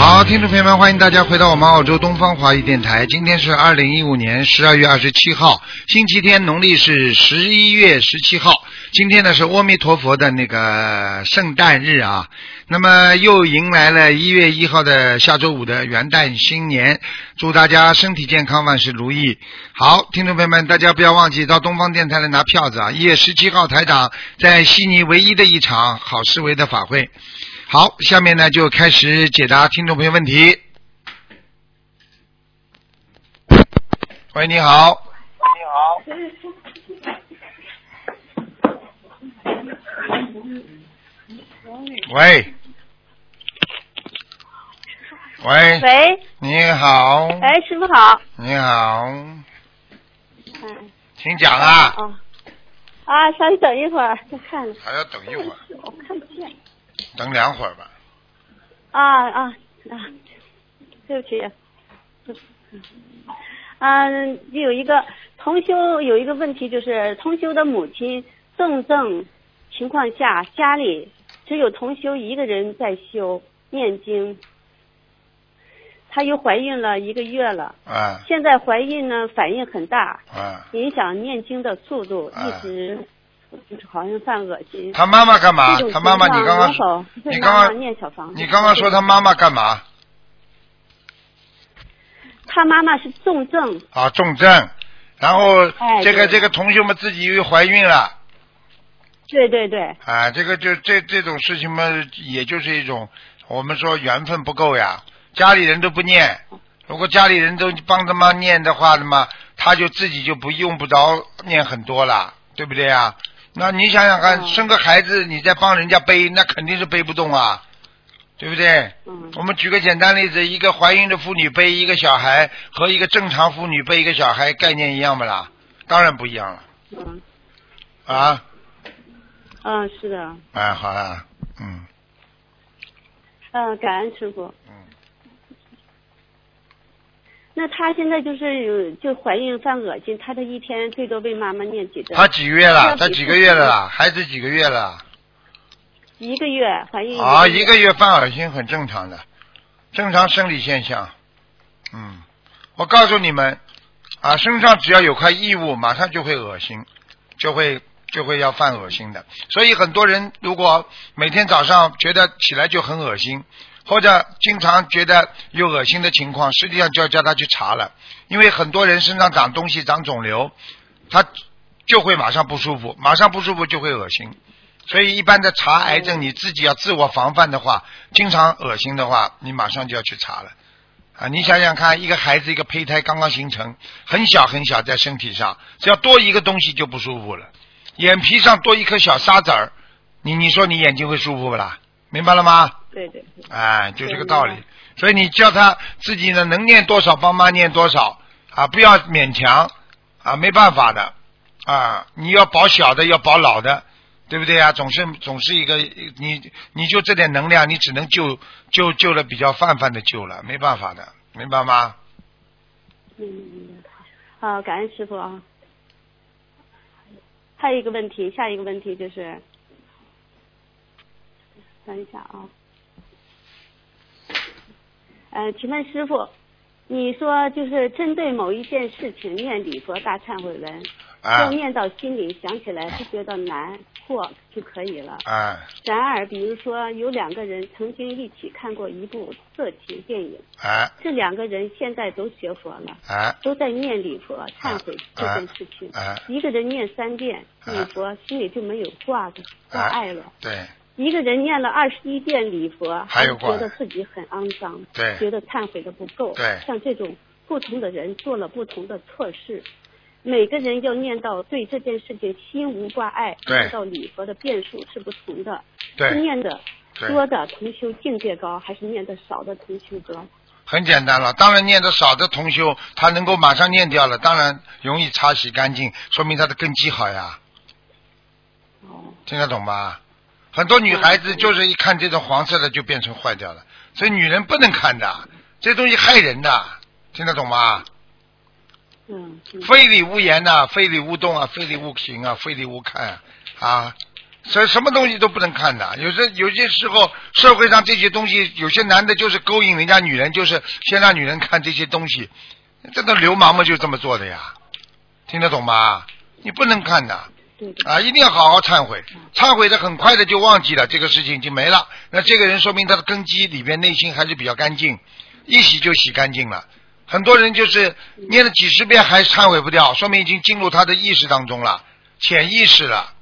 好，听众朋友们，欢迎大家回到我们澳洲东方华语电台。今天是二零一五年十二月二十七号，星期天，农历是十一月十七号。今天呢是阿弥陀佛的那个圣诞日啊，那么又迎来了一月一号的下周五的元旦新年，祝大家身体健康，万事如意。好，听众朋友们，大家不要忘记到东方电台来拿票子啊！一月十七号，台长在悉尼唯一的一场好思维的法会。好，下面呢就开始解答听众朋友问题。喂，你好。你好喂。喂。喂，你好。哎，师傅好。你好，嗯。请讲啊。哦。啊，稍微等一会儿，再看。还要等一会儿，我看不见。等两会儿吧。啊啊啊！对不起。嗯，有一个同修有一个问题，就是同修的母亲重症情况下，家里只有同修一个人在修念经。她又怀孕了一个月了，啊现在怀孕呢反应很大，啊。影响念经的速度，啊一直就是好像犯恶心。他妈妈干嘛他妈妈，你刚刚你刚刚念小房子？你刚刚说他妈妈干嘛？他妈妈是重症，啊，重症，然后哎这个对这个同学们自己又怀孕了。对对对，啊，这个就这这种事情嘛，也就是一种我们说缘分不够呀，家里人都不念，如果家里人都帮他妈念的话，那么他就自己就不用不着念很多了，对不对呀？那你想想看，嗯生个孩子你再帮人家背，那肯定是背不动啊，对不对？嗯我们举个简单例子，一个怀孕的妇女背一个小孩和一个正常妇女背一个小孩概念一样不啦？当然不一样了嗯啊！嗯，是的，哎，好了，嗯。嗯，感恩师傅。嗯。那她现在就是有就怀孕犯恶心，她这一天最多为妈妈念几针？她几个月了？她几个月了啦？孩子几个月了？一个月怀孕啊，一一个月犯恶心很正常的，正常生理现象。嗯，我告诉你们，啊，身上只要有块异物，马上就会恶心，就会就会要犯恶心的。所以很多人如果每天早上觉得起来就很恶心，或者经常觉得有恶心的情况，实际上就要叫他去查了，因为很多人身上长东西、长肿瘤，他就会马上不舒服，马上不舒服就会恶心。所以一般的查癌症，你自己要自我防范的话，经常恶心的话，你马上就要去查了。啊，你想想看，一个孩子一个胚胎刚刚形成，很小很小在身体上，只要多一个东西就不舒服了。眼皮上多一颗小沙子儿，你你说你眼睛会舒服不啦？明白了吗？对对对，哎，就这个道理。所以你叫他自己呢，能念多少帮妈念多少啊，不要勉强啊，没办法的啊，你要保小的，要保老的，对不对啊？总是总是一个你你就这点能量，你只能救救救了比较泛泛的救了，没办法的，明白吗？嗯，好，感恩师傅啊。还有一个问题，下一个问题就是，等一下啊。呃，请问师傅，你说就是针对某一件事情念礼佛大忏悔文，啊要念到心里想起来不觉得难过就可以了。啊然而，比如说有两个人曾经一起看过一部色情电影，啊这两个人现在都学佛了。啊都在念礼佛忏悔这件事情。啊一个人念三遍啊礼佛，心里就没有挂的挂碍了；对一个人念了二十一遍礼佛，还有觉得自己很肮脏，对觉得忏悔的不够。对像这种不同的人做了不同的错事。每个人要念到对这件事情心无挂碍，对念到礼佛的遍数是不同的。对是念的多的同修境界高，还是念的少的同修高？很简单了，当然念的少的同修，他能够马上念掉了，当然容易擦洗干净，说明他的根基好呀，哦，听得懂吧？很多女孩子就是一看这种黄色的就变成坏掉了，所以女人不能看的，这东西害人的，听得懂吗？嗯，嗯非礼勿言呐、非礼勿动啊，非礼勿行啊，非礼勿看啊，啊，所以什么东西都不能看的。有些有些时候，社会上这些东西，有些男的就是勾引人家女人，就是先让女人看这些东西，这个流氓嘛就这么做的呀，听得懂吗？你不能看的。啊，一定要好好忏悔，忏悔的很快的就忘记了，这个事情就没了。那这个人说明他的根基里边内心还是比较干净，一洗就洗干净了。很多人就是念了几十遍还忏悔不掉，说明已经进入他的意识当中了，潜意识了，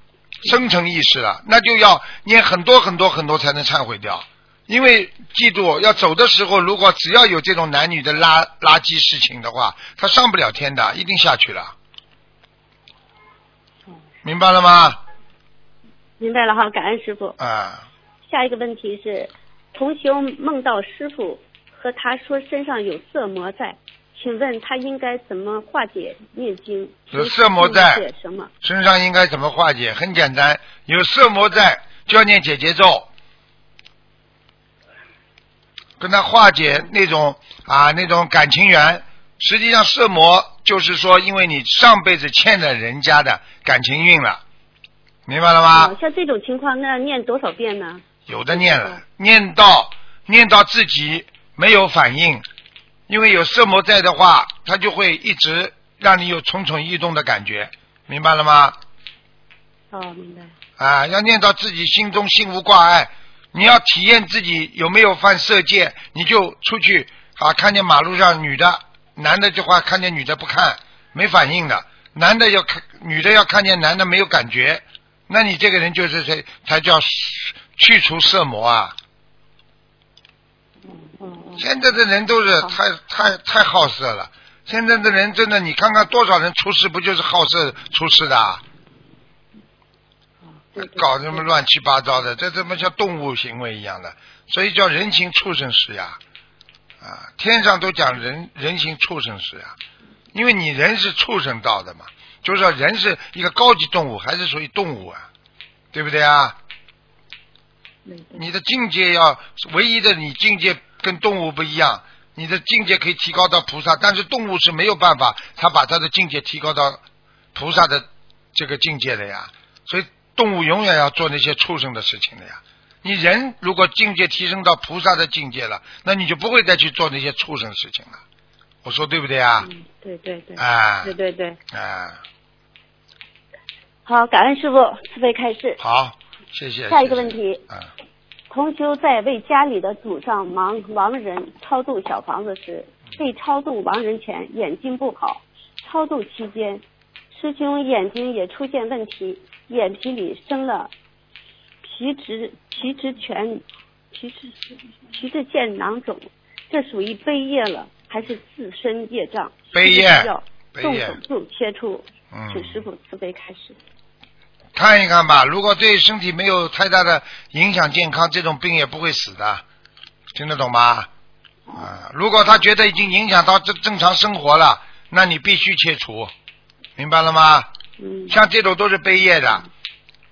深层意识了，那就要念很多很多很多才能忏悔掉。因为记住，要走的时候，如果只要有这种男女的垃垃圾事情的话，他上不了天的，一定下去了。明白了吗？明白了哈，感恩师傅。啊，下一个问题是，同修梦到师傅和他说身上有色魔在，请问他应该怎么化解念经？有色魔在解什么？身上应该怎么化解？很简单，有色魔在就要念解结咒，跟他化解那种啊那种感情缘。实际上色魔就是说，因为你上辈子欠了人家的感情运了，明白了吗？哦，像这种情况，那念多少遍呢？有的念了，念到念到自己没有反应，因为有色魔在的话，他就会一直让你有蠢蠢欲动的感觉，明白了吗？哦，明白。啊，要念到自己心中心无挂碍。你要体验自己有没有犯色戒，你就出去啊，看见马路上女的、男的的话，看见女的不看，没反应的；男的要看，女的要看见男的没有感觉，那你这个人就是才才叫去除色魔啊。现在的人都是太太太好色了。现在的人真的，你看看多少人出事，不就是好色出事的啊？搞什么乱七八糟的，这怎么像动物行为一样的，所以叫人情畜生事呀，啊，天上都讲人人形畜生事啊，因为你人是畜生道的嘛，就是说人是一个高级动物，还是属于动物啊，对不对啊？你的境界要唯一的，你境界跟动物不一样，你的境界可以提高到菩萨，但是动物是没有办法，他把他的境界提高到菩萨的这个境界的呀。所以动物永远要做那些畜生的事情的呀。你人如果境界提升到菩萨的境界了，那你就不会再去做那些畜生事情了。我说对不对啊？嗯，对对对。啊对对对。啊，好，感恩师傅慈悲开示。好，谢谢。下一个问题，啊，同修在为家里的祖上亡亡人超度小房子时，被超度亡人前眼睛不好，超度期间，师兄眼睛也出现问题，眼皮里生了皮质皮质全皮质皮质腺囊肿，这属于悲业了，还是自身业障？悲业动手术切除，嗯请师傅慈悲开始。看一看吧，如果对身体没有太大的影响健康，这种病也不会死的，听得懂吗？啊，如果他觉得已经影响到正正常生活了，那你必须切除，明白了吗？嗯像这种都是悲业的，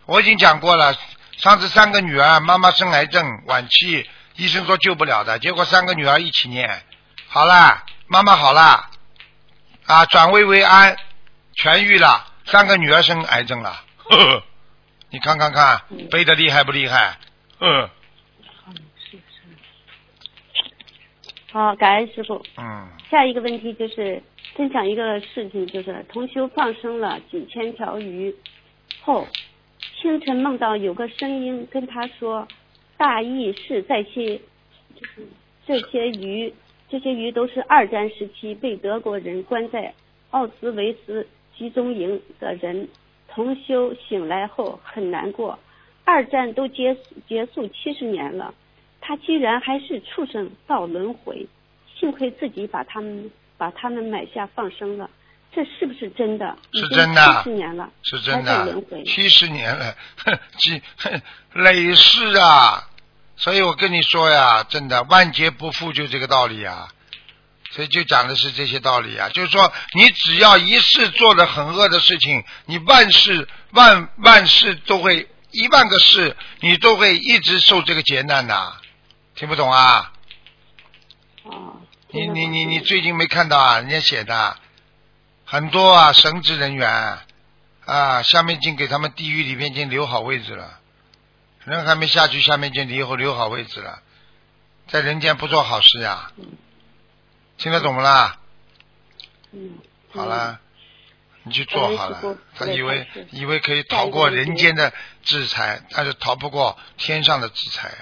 我已经讲过了。上次三个女儿，妈妈生癌症晚期，医生说救不了的，结果三个女儿一起念，好啦，妈妈好啦，啊，转危为安，痊愈了，三个女儿生癌症了，呵呵，你看看看，背的厉害不厉害？嗯。好，感恩师傅。嗯，下一个问题就是分享一个事情，就是同修放生了几千条鱼后，清晨梦到有个声音跟他说，大意是这些，这些鱼，这些鱼都是二战时期被德国人关在奥斯维斯集中营的人。同修醒来后很难过，二战都结结束七十年了，他居然还是畜生到轮回。幸亏自己把他们把他们买下放生了，这是不是真的？是真的七十年了，是真的回，七十年了，哼，几哼累世啊！所以我跟你说呀，真的万劫不复就这个道理啊。所以就讲的是这些道理啊，就是说你只要一世做的很恶的事情，你万事万万事都会一万个事，你都会一直受这个劫难的，听不懂啊？哦。你你你你最近没看到啊？人家写的很多啊，神职人员啊，下面已经给他们地狱里面已经留好位置了，人还没下去，下面已经留留好位置了，在人间不做好事呀，听得懂不啦？嗯。好啦，你去做好了。他以为以为可以逃过人间的制裁，但是逃不过天上的制裁，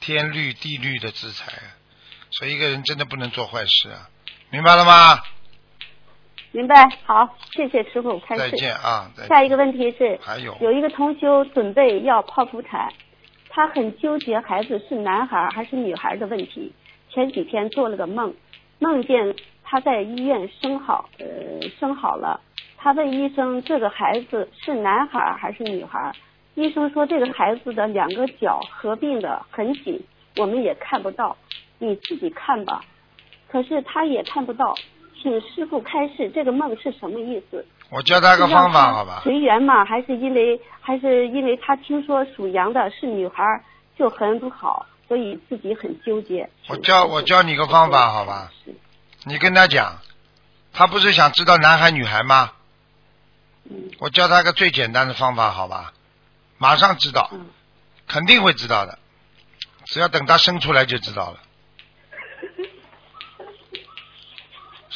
天律地律的制裁。所以一个人真的不能做坏事啊，明白了吗？明白，好，谢谢师傅，开始。再见啊！下一个问题是，还有有一个同修准备要剖腹产，他很纠结孩子是男孩还是女孩的问题。前几天做了个梦，梦见他在医院生好，呃，生好了。他问医生这个孩子是男孩还是女孩？医生说这个孩子的两个脚合并的很紧，我们也看不到。你自己看吧，可是他也看不到，请师傅开示这个梦是什么意思？我教他个方法，好吧？随缘嘛，还是因为还是因为他听说属羊的是女孩就很不好，所以自己很纠结。我教我教你个方法，好吧？你跟他讲，他不是想知道男孩女孩吗？嗯。我教他个最简单的方法，好吧？马上知道，肯定会知道的，只要等他生出来就知道了。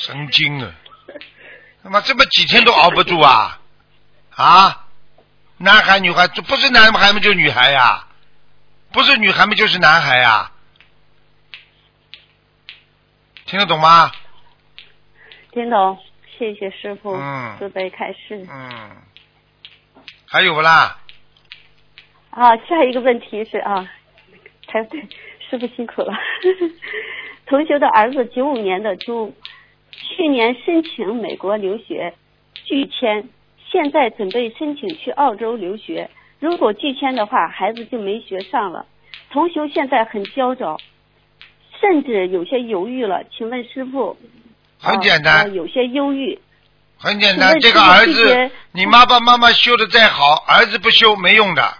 神经啊！他妈这么几天都熬不住啊啊！男孩女孩，这不是男孩们就女孩呀，不是女孩们就是男孩呀，听得懂吗？听懂，谢谢师傅，嗯，慈悲开示。嗯，还有不啦？啊，下一个问题是啊，才对，师傅辛苦了。同学的儿子九五年的猪。去年申请美国留学拒签，现在准备申请去澳洲留学。如果拒签的话，孩子就没学上了。同学现在很焦躁，甚至有些犹豫了。请问师傅，很简单，有些忧郁。很简单，这个儿子，你爸爸妈妈修的再好，儿子不修没用的。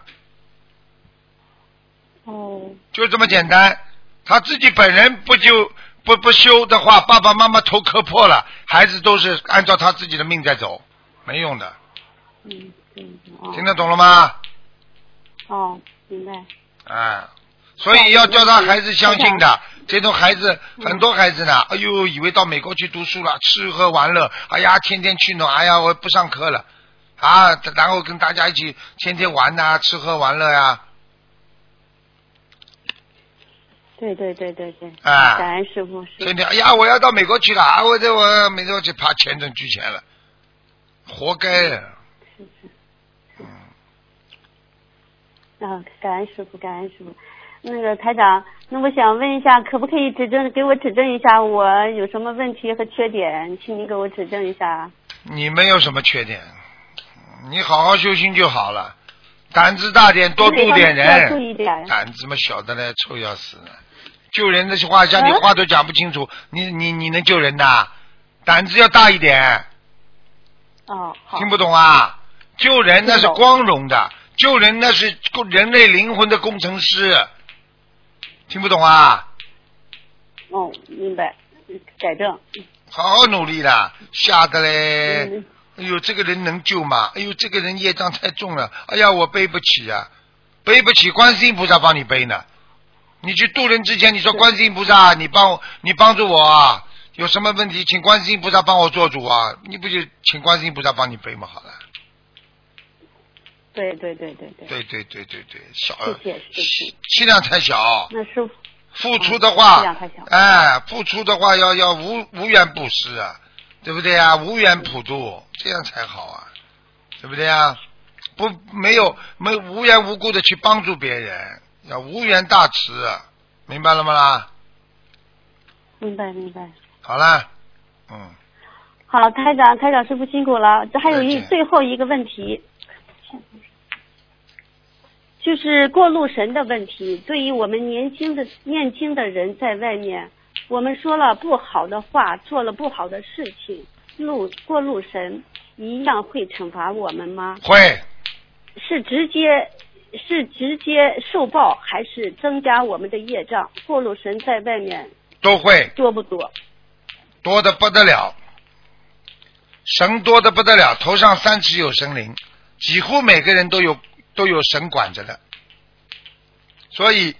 哦。就这么简单，他自己本人不就。不不修的话，爸爸妈妈头磕破了，孩子都是按照他自己的命在走，没用的。嗯嗯。听得懂了吗？哦，明白。哎，所以要叫他孩子相信的，这种孩子很多孩子呢，哎呦，以为到美国去读书了，吃喝玩乐，哎呀，天天去弄，哎呀，我不上课了，啊，然后跟大家一起天天玩呐，吃喝玩乐呀。对对对对对，啊，感恩师傅。天天哎呀，我要到美国去了啊！我这我美国去怕签证拒签了，活该。是是。嗯。啊，感恩师傅，感恩师傅。那个台长，那我想问一下，可不可以指正给我指正一下我有什么问题和缺点？请你给我指正一下。你没有什么缺点，你好好修心就好了，胆子大点，多度点人。注意点。胆子嘛小的嘞，臭要死。救人的话，像你话都讲不清楚，你你你能救人呐？胆子要大一点。哦，听不懂啊？救人那是光荣的，救人那是人类灵魂的工程师。听不懂啊？哦，明白，改正。好好努力啦，吓得嘞！哎呦，这个人能救吗？哎呦，这个人业障太重了，哎呀，我背不起呀，背不起，观世音菩萨帮你背呢。你去渡人之前，你说观世音菩萨，你帮我，你帮助我啊！有什么问题，请观世音菩萨帮我做主啊！你不就请观世音菩萨帮你背吗？好了。对对对对对。对对对对对，小。谢谢谢谢。气量太小。那师傅。付出的话。哎，付出的话要要无无缘布施啊，对不对啊？无缘普渡，这样才好啊，对不对啊？不，没有没无缘无故的去帮助别人。要无缘大慈，明白了吗啦？明白明白。好啦，嗯。好，台长，台长师傅辛苦了。这还有一最后一个问题，就是过路神的问题。对于我们年轻的念经的人，在外面，我们说了不好的话，做了不好的事情，路过路神一样会惩罚我们吗？会。是直接是直接受报，还是增加我们的业障？过路神在外面都会多不多？多的不得了，神多的不得了，头上三尺有神灵，几乎每个人都有都有神管着的。所以，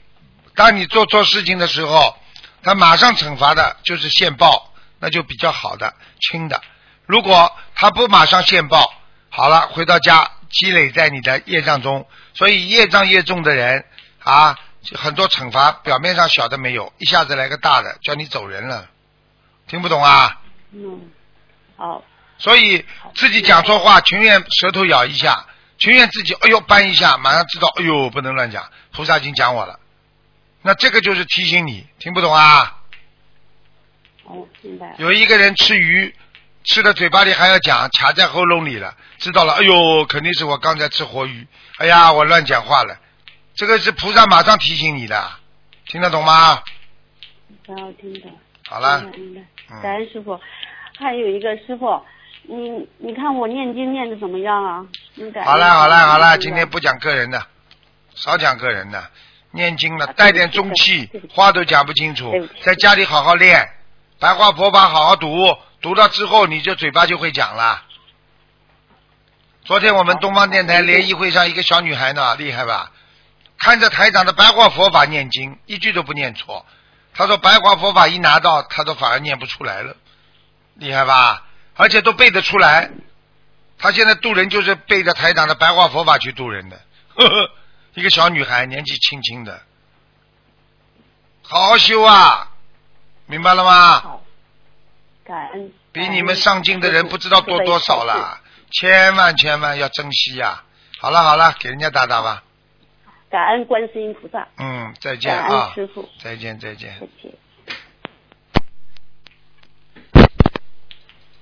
当你做错事情的时候，他马上惩罚的就是现报，那就比较好的轻的。如果他不马上现报，好了，回到家积累在你的业障中，所以业障越重的人啊，很多惩罚表面上小的没有，一下子来个大的，叫你走人了，听不懂啊？嗯，好，所以自己讲错话，情愿舌头咬一下，情愿自己哎呦扳一下，马上知道哎呦不能乱讲，菩萨已经讲我了。那这个就是提醒你，听不懂啊？哦，明白了。有一个人吃鱼，吃的嘴巴里还要讲，卡在喉咙里了，知道了，哎呦，肯定是我刚才吃活鱼，哎呀，我乱讲话了，这个是菩萨马上提醒你的，听得懂吗？听的。好了感恩师傅。还有一个师傅，你你看我念经念的怎么样啊？你好了，好了，好了，今天不。讲个人的，少讲个人的，念经了啊带点中气话都讲不清楚在家里好好练，白话佛法好好读，读到之后你就嘴巴就会讲了。昨天我们东方电台联谊会上一个小女孩呢，厉害吧？看着台长的白话佛法念经，一句都不念错。她说白话佛法一拿到，她都反而念不出来了，厉害吧？而且都背得出来。她现在渡人就是背着台长的白话佛法去渡人的，呵呵，一个小女孩年纪轻轻的，好好修啊，明白了吗？好，感恩。比你们上进的人不知道多多少了，千万千万要珍惜呀、好了好了，给人家打打吧。感恩观世音菩萨，嗯，再见感恩啊师傅，再见再见再。见。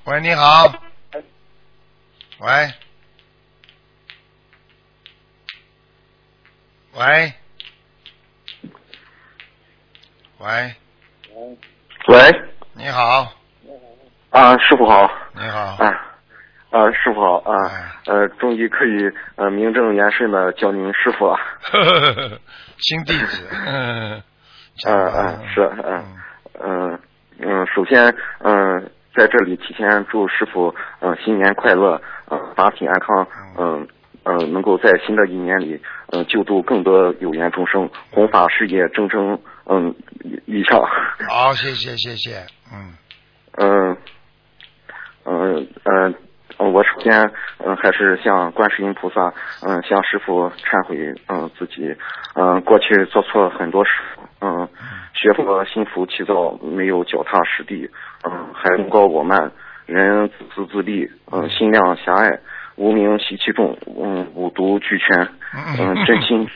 喂，你好。喂。喂。喂，喂，你好，啊，师傅好，你好，啊，啊，师傅好，啊哎，呃，终于可以呃名正言顺的叫您师傅了，呵呵呵呵新弟子，嗯，嗯嗯是嗯嗯嗯，首先嗯在这里提前祝师傅嗯新年快乐，嗯法体安康，嗯嗯能够在新的一年里嗯救度更多有缘众生，弘法事业蒸蒸嗯一上，好，谢谢谢谢，嗯，嗯，嗯嗯嗯，我首先嗯还是向观世音菩萨嗯向师傅忏悔嗯自己嗯过去做错很多事嗯学佛心浮气躁没有脚踏实地嗯还功高我慢人自私自利嗯心量狭隘无名习气重嗯五毒俱全嗯真心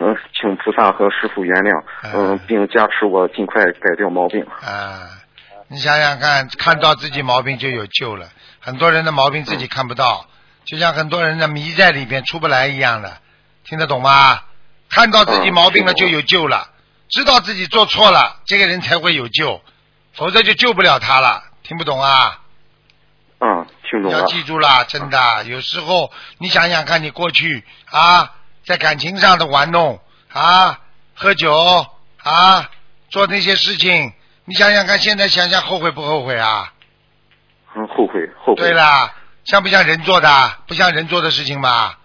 嗯 请菩萨和师傅原谅嗯并加持我尽快改掉毛病。啊，你想想看，看到自己毛病就有救了。很多人的毛病自己看不到，就像很多人的迷在里边出不来一样的，听得懂吗？看到自己毛病了就有救了，知道自己做错了，这个人才会有救，否则就救不了他了。听不懂啊？嗯，听懂了要。记住啦，真的，有时候你想想看，你过去啊，在感情上的玩弄啊，喝酒啊，做那些事情，你想想看，现在想想后悔不后悔啊？很，后悔，后悔。对。啦，像不像人做的？不像人做的事情吧？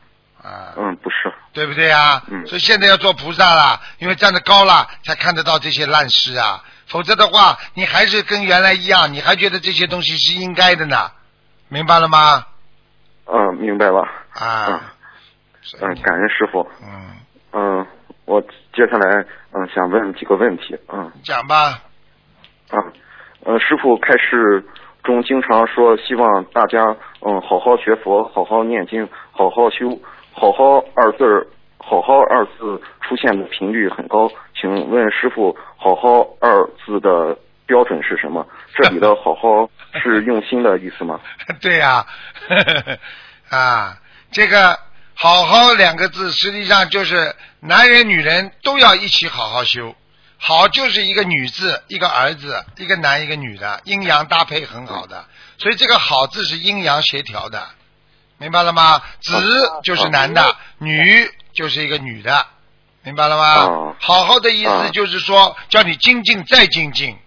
啊，嗯，不是。对不对啊？嗯所以现在要做菩萨了，因为站得高了，才看得到这些烂事啊。否则的话，你还是跟原来一样，你还觉得这些东西是应该的呢，明白了吗？嗯，明白了。啊，嗯，感恩师傅。嗯，嗯，我接下来嗯想问几个问题。嗯讲吧，啊，呃，师傅开示中经常说，希望大家嗯好好学佛，好好念经，好好修，好好二字儿，好好二字出现的频率很高，请问师傅，好好二字的标准是什么？这里的好好 是用心的意思吗？对呀、啊，这个“好好”两个字，实际上就是男人、女人都要一起好好修。好就是一个女字，一个儿子，一个男一个女的，阴阳搭配很好的，所以这个“好”字是阴阳协调的，明白了吗？子就是男的，女就是一个女的，明白了吗？哦好好的意思哦就是说，叫你精进再精进。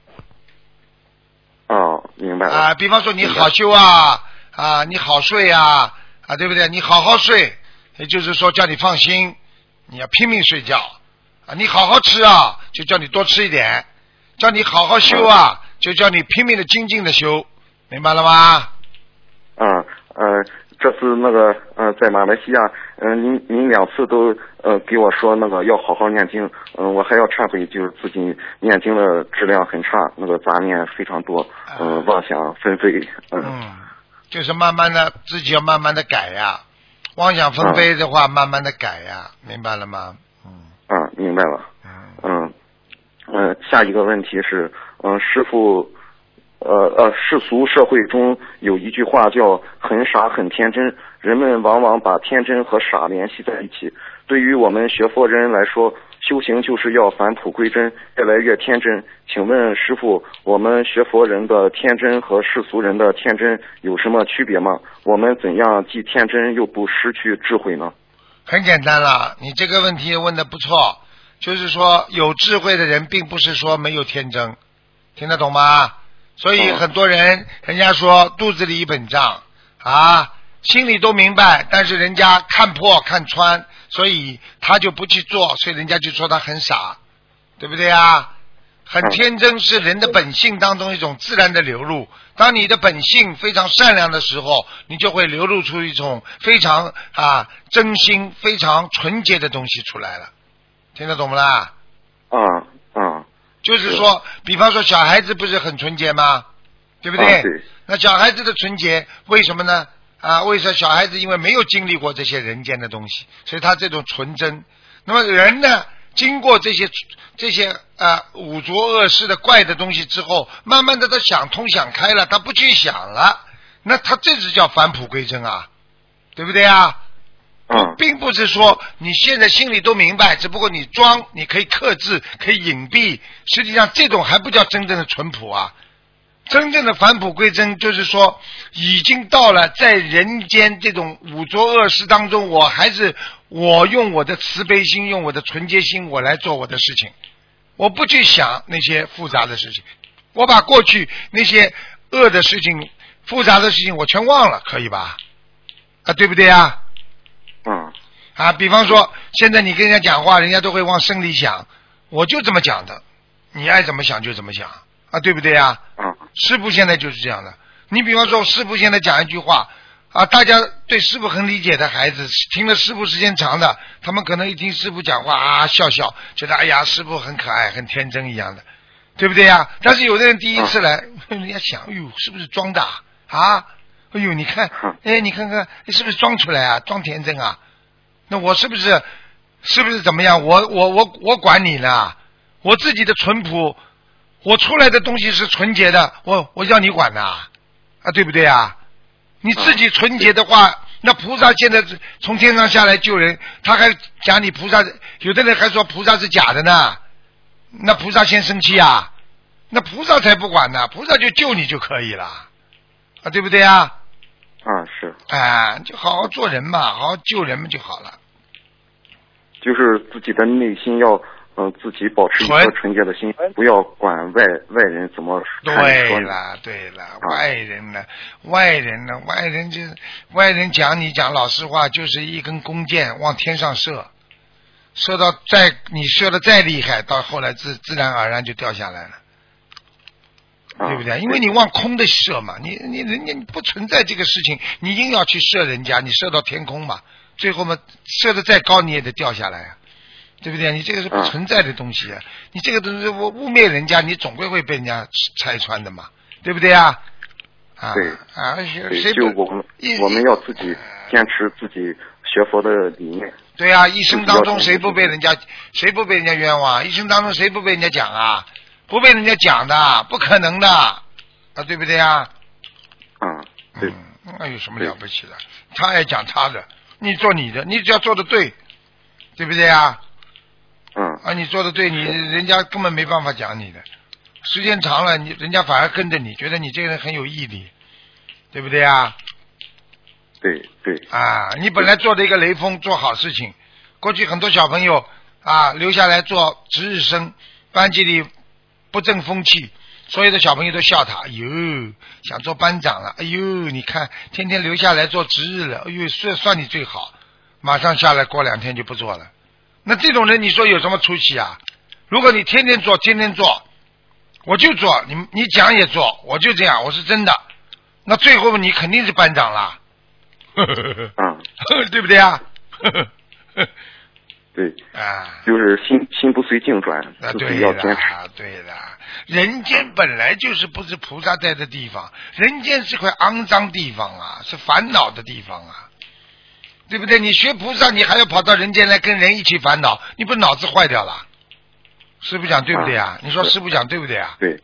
哦，明白了。啊，比方说你好修啊啊，你好睡啊啊，对不对？你好好睡，也就是说叫你放心，你要拼命睡觉啊，你好好吃啊，就叫你多吃一点，叫你好好修啊，就叫你拼命的精进的修，明白了吗？嗯呃，这次那个呃，在马来西亚，嗯、您您两次都呃给我说那个要好好念经，嗯、我还要忏悔，就是自己念经的质量很差，那个杂念非常多，嗯、妄想纷飞，嗯嗯，就是慢慢的自己要慢慢的改呀，妄想纷飞的话，慢慢的改呀，明白了吗？明白了。嗯，嗯，呃，下一个问题是，嗯、师傅，呃呃，世俗社会中有一句话叫“很傻很天真”，人们往往把天真和傻联系在一起。对于我们学佛人来说，修行就是要返璞归真，越来越天真。请问师傅，我们学佛人的天真和世俗人的天真有什么区别吗？我们怎样既天真又不失去智慧呢？很简单了，你这个问题问的不错，就是说有智慧的人，并不是说没有天真，听得懂吗？所以嗯很多人，人家说肚子里一本账啊，心里都明白，但是人家看破看穿，所以他就不去做，所以人家就说他很傻，对不对啊？很嗯天真是人的本性当中一种自然的流露。当你的本性非常善良的时候，你就会流露出一种非常啊真心、非常纯洁的东西出来了。听得懂不啦？啊啊就是说，比方说小孩子不是很纯洁吗？对不对？啊对那小孩子的纯洁为什么呢？啊，为什么小孩子因为没有经历过这些人间的东西，所以他这种纯真。那么人呢，经过这些这些啊五浊恶世的怪的东西之后，慢慢的他想通想开了，他不去想了，那他这是叫返璞归真啊，对不对啊？并不是说你现在心里都明白，只不过你装，你可以克制，可以隐蔽。实际上，这种还不叫真正的淳朴啊！真正的返璞归真，就是说，已经到了在人间这种五浊恶世当中，我还是我用我的慈悲心，用我的纯洁心，我来做我的事情，我不去想那些复杂的事情，我把过去那些恶的事情、复杂的事情，我全忘了，可以吧？啊，对不对啊？嗯啊，比方说，现在你跟人家讲话，人家都会往生里想，我就这么讲的，你爱怎么想就怎么想啊，对不对啊？嗯师傅现在就是这样的。你比方说，师傅现在讲一句话啊，大家对师傅很理解的孩子，听了师傅时间长的，他们可能一听师傅讲话啊，笑笑，觉得哎呀，师傅很可爱，很天真一样的，对不对呀？但是有的人第一次来，人家想，哎呦，是不是装的啊？啊哎呦，你看，哎，你看看，是不是装出来啊？装天真啊？那我是不是是不是怎么样？我我我我管你呢？我自己的淳朴，我出来的东西是纯洁的，我我要你管呐？啊，对不对啊？你自己纯洁的话，那菩萨现在从天上下来救人，他还讲你菩萨，有的人还说菩萨是假的呢，那菩萨先生气啊？那菩萨才不管呢，菩萨就救你就可以了，啊，对不对啊？啊是，哎，就好好做人嘛，好好救人们就好了。就是自己的内心要嗯、呃自己保持一颗纯纯洁的心，不要管外外人怎么说你。了，对了，外人呢，外人呢，外人就外人讲你讲老实话，就是一根弓箭往天上射，射到再你射的再厉害，到后来自自然而然就掉下来了。啊对不对？因为你往空的射嘛，你你人家不存在这个事情，你硬要去射人家，你射到天空嘛，最后嘛射的再高你也得掉下来啊，对不对？你这个是不嗯存在的东西啊，你这个东西我污蔑人家，你总归会被人家拆穿的嘛，对不对啊？啊对啊，对，谁不就我们我们要自己坚持自己学佛的理念。对啊，一生当中谁不被人家谁不被人家冤枉？一生当中谁不被人家讲啊？不被人家讲的，不可能的啊，对不对啊？嗯，对，嗯，那有什么了不起的？他爱讲他的，你做你的，你只要做的对，对不对啊？嗯啊，你做的对，你人家根本没办法讲你的。时间长了，你人家反而跟着你，觉得你这个人很有毅力，对不对啊？对对，啊，你本来做的一个雷锋，做好事情，过去很多小朋友啊留下来做值日生，班级里不正风气，所有的小朋友都笑他，哎呦，想做班长了，哎呦，你看天天留下来做值日了，哎呦，算算你最好，马上下来过两天就不做了。那这种人，你说有什么出息啊？如果你天天做，天天做，我就做，你你讲也做，我就这样，我是真的。那最后你肯定是班长啦，嗯，对不对啊？对，啊，就是心心不随境转，啊，就对要坚持。对的，人间本来就是不是菩萨在的地方，人间是块肮脏地方啊，是烦恼的地方啊，对不对？你学菩萨，你还要跑到人间来跟人一起烦恼，你不脑子坏掉了？师傅讲对不对啊？你说师傅讲对不对啊？对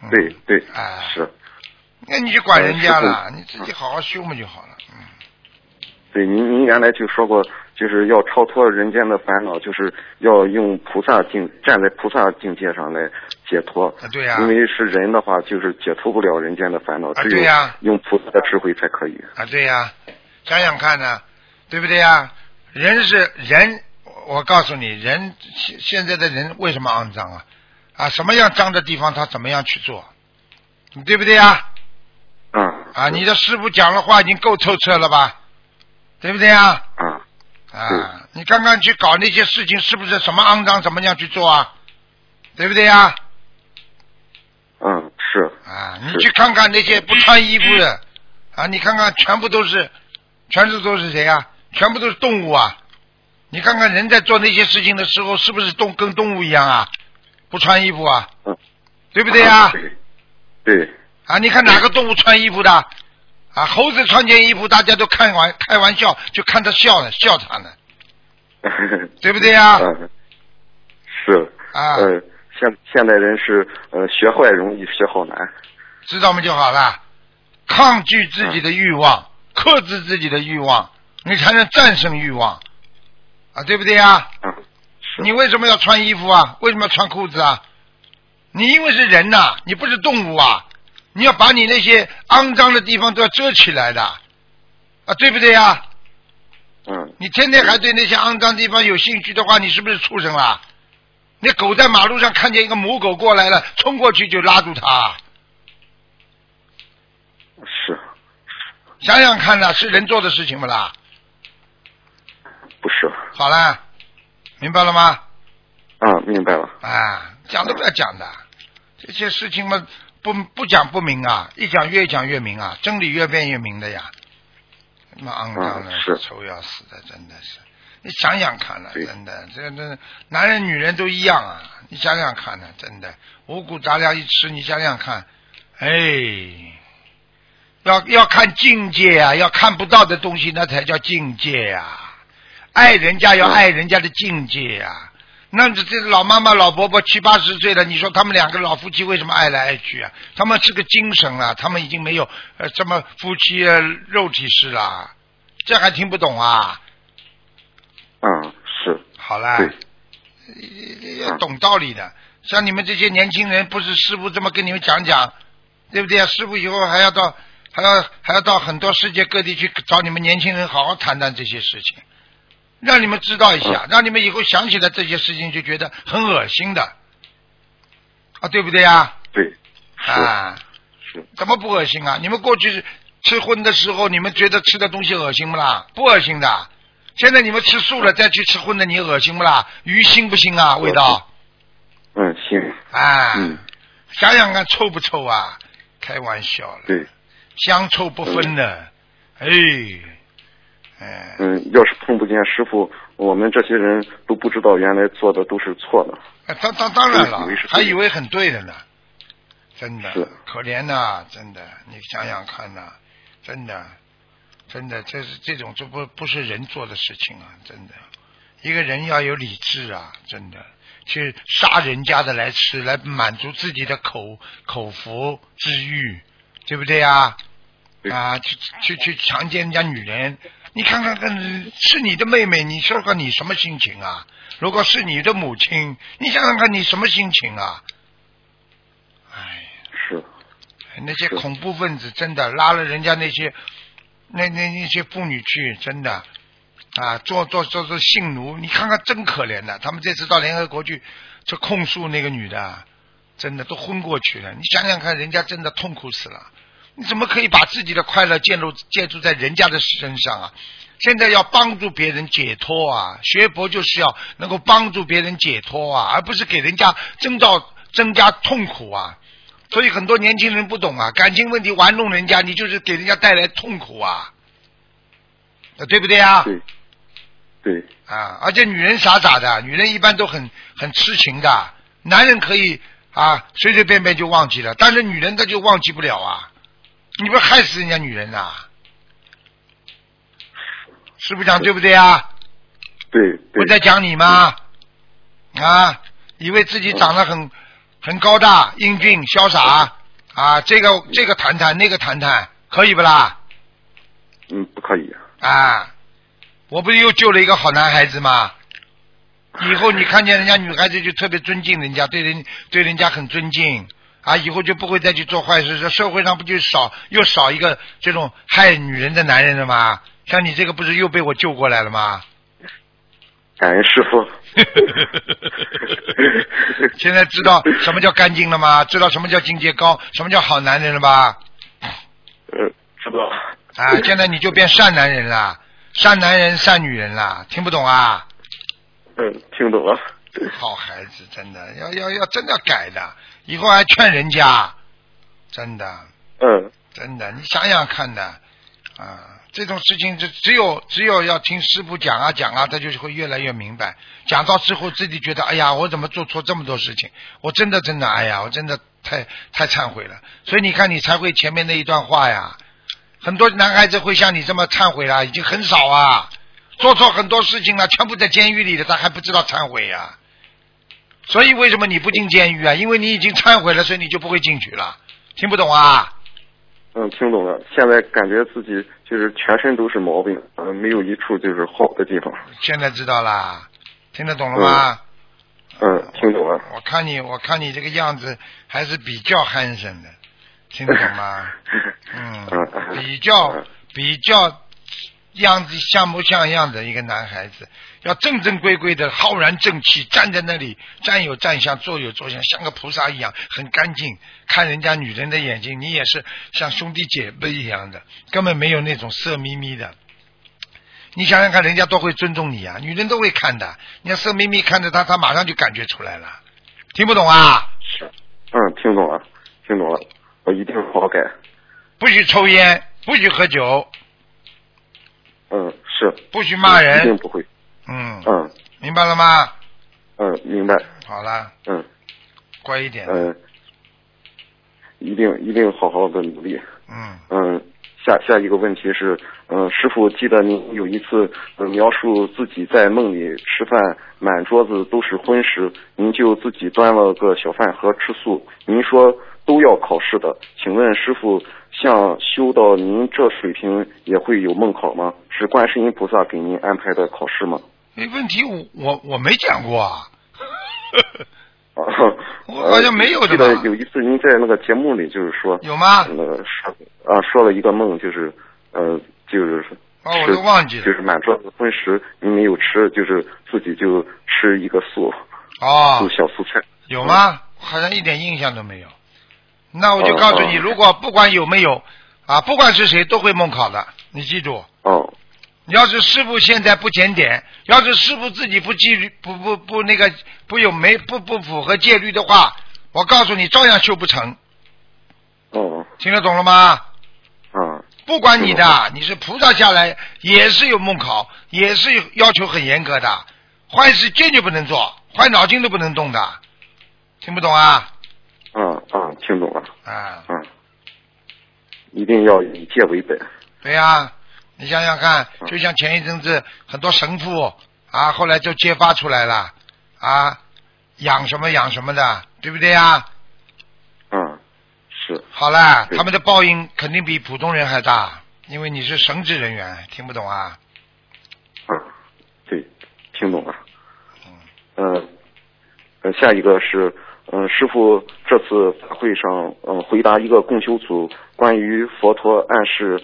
嗯对对，啊，是。那你就管人家了，呃你自己好好修嘛就好了。嗯，对，您您原来就说过，就是要超脱人间的烦恼，就是要用菩萨境，站在菩萨境界上来解脱。啊对呀因为是人的话，就是解脱不了人间的烦恼，啊只有对呀用菩萨的智慧才可以。啊，对呀、想想看呢，对不对呀？人是人，我告诉你，人现现在的人为什么肮脏啊？啊，什么样脏的地方他怎么样去做，对不对呀？嗯。啊，你的师傅讲的话已经够透彻了吧？对不对呀？啊，啊，你刚刚去搞那些事情，是不是什么肮脏怎么样去做啊？对不对呀？嗯，是。啊，你去看看那些不穿衣服的啊，你看看全部都是，全是都是谁啊？全部都是动物啊！你看看人在做那些事情的时候，是不是动跟动物一样啊？不穿衣服啊？嗯。对不对呀？对。对。啊，你看哪个动物穿衣服的？啊，猴子穿件衣服，大家都开玩开玩笑，就看他笑呢，笑他呢，对不对呀？嗯，是。啊。呃，现现代人是呃学坏容易学好难。知道吗就好了。抗拒自己的欲望，克制自己的欲望，你才能战胜欲望，啊，对不对呀？嗯。你为什么要穿衣服啊？为什么要穿裤子啊？你因为是人呐、你不是动物啊！你要把你那些肮脏的地方都要遮起来的，啊，对不对呀？嗯。你天天还对那些肮脏地方有兴趣的话，你是不是畜生啦？那狗在马路上看见一个母狗过来了，冲过去就拉住它。是。想想看呐，是人做的事情不啦？不是。好了，明白了吗？啊，明白了。啊，讲都不要讲的，这些事情嘛，不不讲不明啊，一讲越讲越明啊，真理越辩越明的呀。那么肮脏的，臭要死的，真的是。你想想看了，真的，这这男人女人都一样啊！你想想看呢，真的五谷杂粮一吃，你想想看，哎，要要看境界啊，要看不到的东西，那才叫境界啊！爱人家要爱人家的境界啊！那这这老妈妈、老伯伯七八十岁了，你说他们两个老夫妻为什么爱来爱去啊？他们是个精神啊，他们已经没有呃这么夫妻呃肉体事了，这还听不懂啊？嗯，是。好啦，要懂道理的。像你们这些年轻人，不是师傅这么跟你们讲讲，对不对啊？师傅以后还要到还要还要到很多世界各地去找你们年轻人，好好谈谈这些事情，让你们知道一下，让你们以后想起来这些事情就觉得很恶心的，啊，对不对呀？对。啊。是。怎么不恶心啊？你们过去吃荤的时候，你们觉得吃的东西恶心不啦？不恶心的。现在你们吃素了，再去吃荤的，你恶心不啦？鱼腥不腥啊？味道？嗯，腥。啊。嗯。想想看，臭不臭啊？开玩笑了。对。香臭不分的，哎，哎。嗯，要是碰不见师傅，我们这些人都不知道原来做的都是错的。啊当当当然了以，还以为很对的呢，真的可怜呐、真的，你想想看呐、真的，真的，这是这种这不不是人做的事情啊，真的，一个人要有理智啊，真的，去杀人家的来吃，来满足自己的口口福之欲，对不对啊？啊，去去去强奸人家女人，你看看看，是你的妹妹，你说说你什么心情啊？如果是你的母亲，你想想看你什么心情啊？哎，是。那些恐怖分子真的拉了人家那些那那那些妇女去，真的啊，做做做做性奴，你看看真可怜的。他们这次到联合国去，就控诉那个女的，真的都昏过去了。你想想看，人家真的痛苦死了。你怎么可以把自己的快乐建筑建筑在人家的身上啊？现在要帮助别人解脱啊！学佛就是要能够帮助别人解脱啊，而不是给人家增造增加痛苦啊！所以很多年轻人不懂啊，感情问题玩弄人家，你就是给人家带来痛苦啊，对不对啊？对，对，啊，而且女人傻傻的，女人一般都很很痴情的，男人可以啊随随便便就忘记了，但是女人她就忘记不了啊！你不害死人家女人呐、师傅讲对不对啊？对，对，我在讲你吗？啊，以为自己长得很很高大、英俊、潇洒啊，这个这个谈谈，那个谈谈，可以不啦？嗯，不可以。啊，我不是又救了一个好男孩子吗？以后你看见人家女孩子就特别尊敬人家，对人对人家很尊敬啊，以后就不会再去做坏事。这社会上不就少又少一个这种害女人的男人了吗？像你这个不是又被我救过来了吗？感恩师傅。现在知道什么叫干净了吗？知道什么叫境界高，什么叫好男人了吧？呃，知道。啊，现在你就变善男人了，善男人善女人了，听不懂啊？嗯，听懂了。好孩子，真的要要要真的改的，以后还劝人家，真的嗯，真的，你想想看的啊，这种事情就只有只有要听师傅讲啊讲啊，他就会越来越明白。讲到之后自己觉得，哎呀，我怎么做错这么多事情？我真的真的，哎呀，我真的太太忏悔了。所以你看，你才会前面那一段话呀。很多男孩子会像你这么忏悔了，已经很少啊。做错很多事情了，全部在监狱里的，他还不知道忏悔呀、所以为什么你不进监狱啊？因为你已经忏悔了，所以你就不会进去了。听不懂啊？嗯，听懂了。现在感觉自己就是全身都是毛病，嗯、没有一处就是好的地方。现在知道啦，听得懂了吗？嗯，听懂了。我看你，我看你这个样子还是比较憨生的，听得懂吗？嗯，嗯比较比较样子像模像样的一个男孩子，要正正规规的，浩然正气，站在那里，站有站相，坐有坐相，像个菩萨一样，很干净。看人家女人的眼睛，你也是像兄弟姐妹一样的，根本没有那种色眯眯的。你想想看，人家都会尊重你啊，女人都会看的。你要色眯眯看着他，他马上就感觉出来了。听不懂啊？是嗯，听懂了，听懂了，我一定好好改。不许抽烟，不许喝酒，嗯，是。不许骂人一定。不会。嗯，嗯明白了吗？嗯，明白。好了，嗯乖一点。嗯，一定一定好好的努力。嗯，嗯，下下一个问题是，嗯，师傅记得您有一次呃描述自己在梦里吃饭，满桌子都是荤食，您就自己端了个小饭盒吃素。您说都要考试的，请问师傅，像修到您这水平也会有梦考吗？是观世音菩萨给您安排的考试吗？那问题我我我没讲过啊。啊，我好像没有的记得有一次您在那个节目里就是说，有吗？呃，说啊说了一个梦，就是呃就是哦，我都忘记了。就是满桌子荤食，您没有吃，就是自己就吃一个素 哦素，小素菜。有吗？好像一点印象都没有。那我就哦告诉你，哦如果不管有没有啊，不管是谁都会梦考的，你记住。哦要是师傅现在不检点，要是师傅自己不纪律、不不不那个不有没不不符合戒律的话，我告诉你，照样修不成。哦听得懂了吗？啊不管你的，你是菩萨下来也是有梦考，也是有要求很严格的，坏事坚决不能做，坏脑筋都不能动的，听不懂啊？嗯嗯，听懂了啊，嗯，一定要以戒为本。对呀、你想想看，嗯就像前一阵子很多神父啊，后来就揭发出来了啊，养什么养什么的，对不对呀？嗯，是好了，他们的报应肯定比普通人还大，因为你是神职人员，听不懂啊？嗯，对，听懂了。嗯嗯，呃，下一个是，嗯、师傅这次法会上，嗯、回答一个共修组关于佛陀暗示，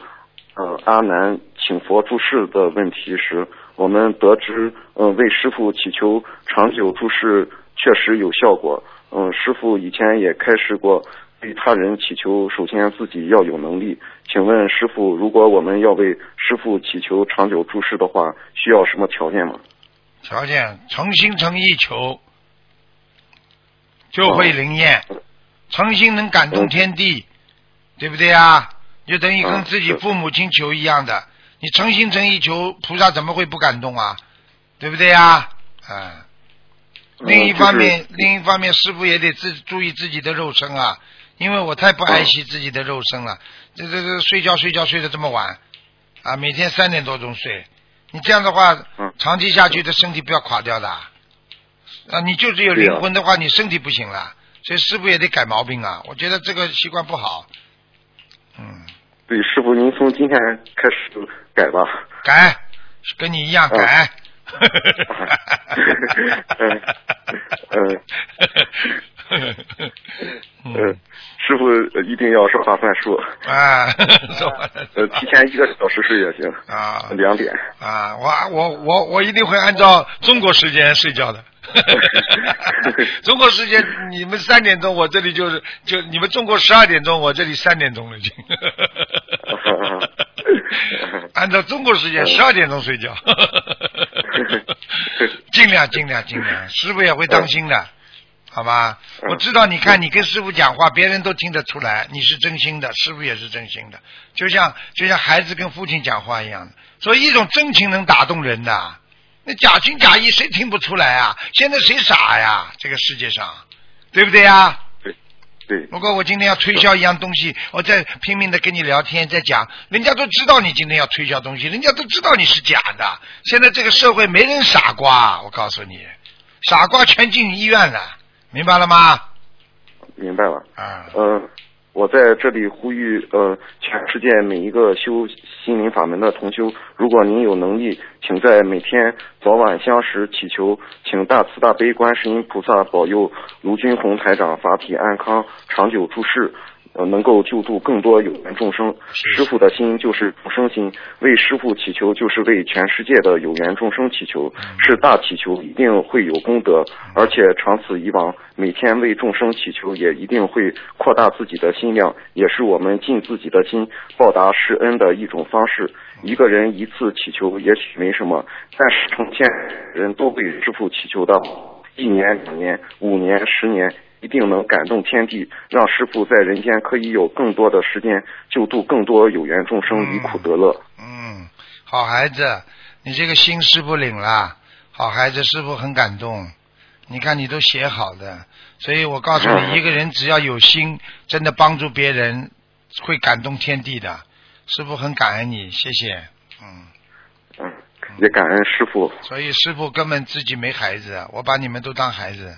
呃阿难请佛注释的问题时，我们得知，呃为师傅祈求长久注释确实有效果。嗯、师傅以前也开示过，对他人祈求，首先自己要有能力。请问师傅，如果我们要为师傅祈求长久注释的话，需要什么条件吗？条件诚心诚意求，就会灵验。诚心能感动天地，对不对啊？就等于跟嗯自己父母亲求一样的。你诚心诚意求菩萨，怎么会不感动啊？对不对呀？嗯。另一方面，另一方面，师傅也得自注意自己的肉身啊，因为我太不爱惜自己的肉身了。这这这睡觉睡觉睡得这么晚啊，每天三点多钟睡，你这样的话，嗯长期下去的身体不要垮掉的啊。啊你就只有灵魂的话，你身体不行了，所以师傅也得改毛病啊。我觉得这个习惯不好。嗯，对，师傅您从今天开始改吧。改，跟你一样 嗯改。嗯嗯呃，师傅呃一定要说话算数。啊，说话的呃，提前一个小时睡也行。啊两点。啊，我我我我一定会按照中国时间睡觉的。中国时间你们三点钟，我这里就是就你们中国十二点钟，我这里三点钟了已经。按照中国时间十二点钟睡觉，尽量尽量尽量，师傅也会当心的，好吧？嗯我知道，你看你跟师傅讲话，别人都听得出来你是真心的，师傅也是真心的，就像就像孩子跟父亲讲话一样的，所以一种真情能打动人的，那假情假意谁听不出来啊？现在谁傻呀？这个世界上，对不对呀？对，如果我今天要推销一样东西，我在拼命的跟你聊天，在讲，人家都知道你今天要推销东西，人家都知道你是假的。现在这个社会没人傻瓜，我告诉你，傻瓜全进医院了，明白了吗？明白了。啊，呃，我在这里呼吁呃全世界每一个修心灵法门的同修，如果您有能力，请在每天早晚相识祈求，请大慈大悲观世音菩萨保佑卢军红台长法体安康，长久住世。呃，能够救度更多有缘众生。师傅的心就是众生心，为师傅祈求就是为全世界的有缘众生祈求，是大祈求，一定会有功德。而且长此以往，每天为众生祈求，也一定会扩大自己的心量，也是我们尽自己的心报答师恩的一种方式。一个人一次祈求也许没什么，但是成千人都为师傅祈求的，一年、两年、五年、十年。一定能感动天地，让师傅在人间可以有更多的时间救度更多有缘众生离苦得乐。嗯，好孩子，你这个心师傅领了，好孩子，师傅很感动。你看你都写好的，所以我告诉你，一个人只要有心，真的帮助别人，会感动天地的。师傅很感恩你，谢谢。嗯，嗯，也感恩师傅。所以师傅根本自己没孩子，我把你们都当孩子，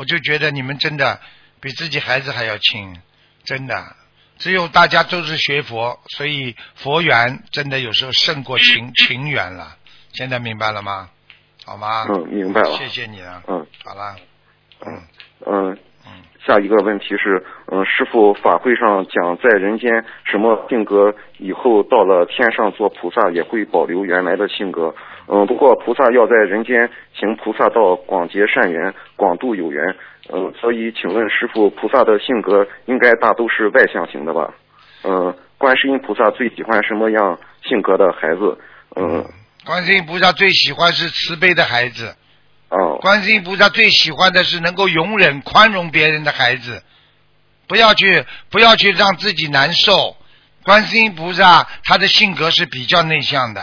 我就觉得你们真的比自己孩子还要亲，真的。只有大家都是学佛，所以佛缘真的有时候胜过情 情缘了。现在明白了吗？好吗？嗯，明白了。谢谢你了。嗯好了。嗯嗯，嗯，下一个问题是，嗯，师傅法会上讲，在人间什么性格，以后到了天上做菩萨也会保留原来的性格。嗯，不过菩萨要在人间行菩萨道，广结善缘，广度有缘。嗯，所以请问师傅，菩萨的性格应该大都是外向型的吧？嗯，观世音菩萨最喜欢什么样性格的孩子？嗯，观世音菩萨最喜欢是慈悲的孩子，哦，观世音菩萨最喜欢的是能够容忍、宽容别人的孩子，不要去不要去让自己难受。观世音菩萨他的性格是比较内向的，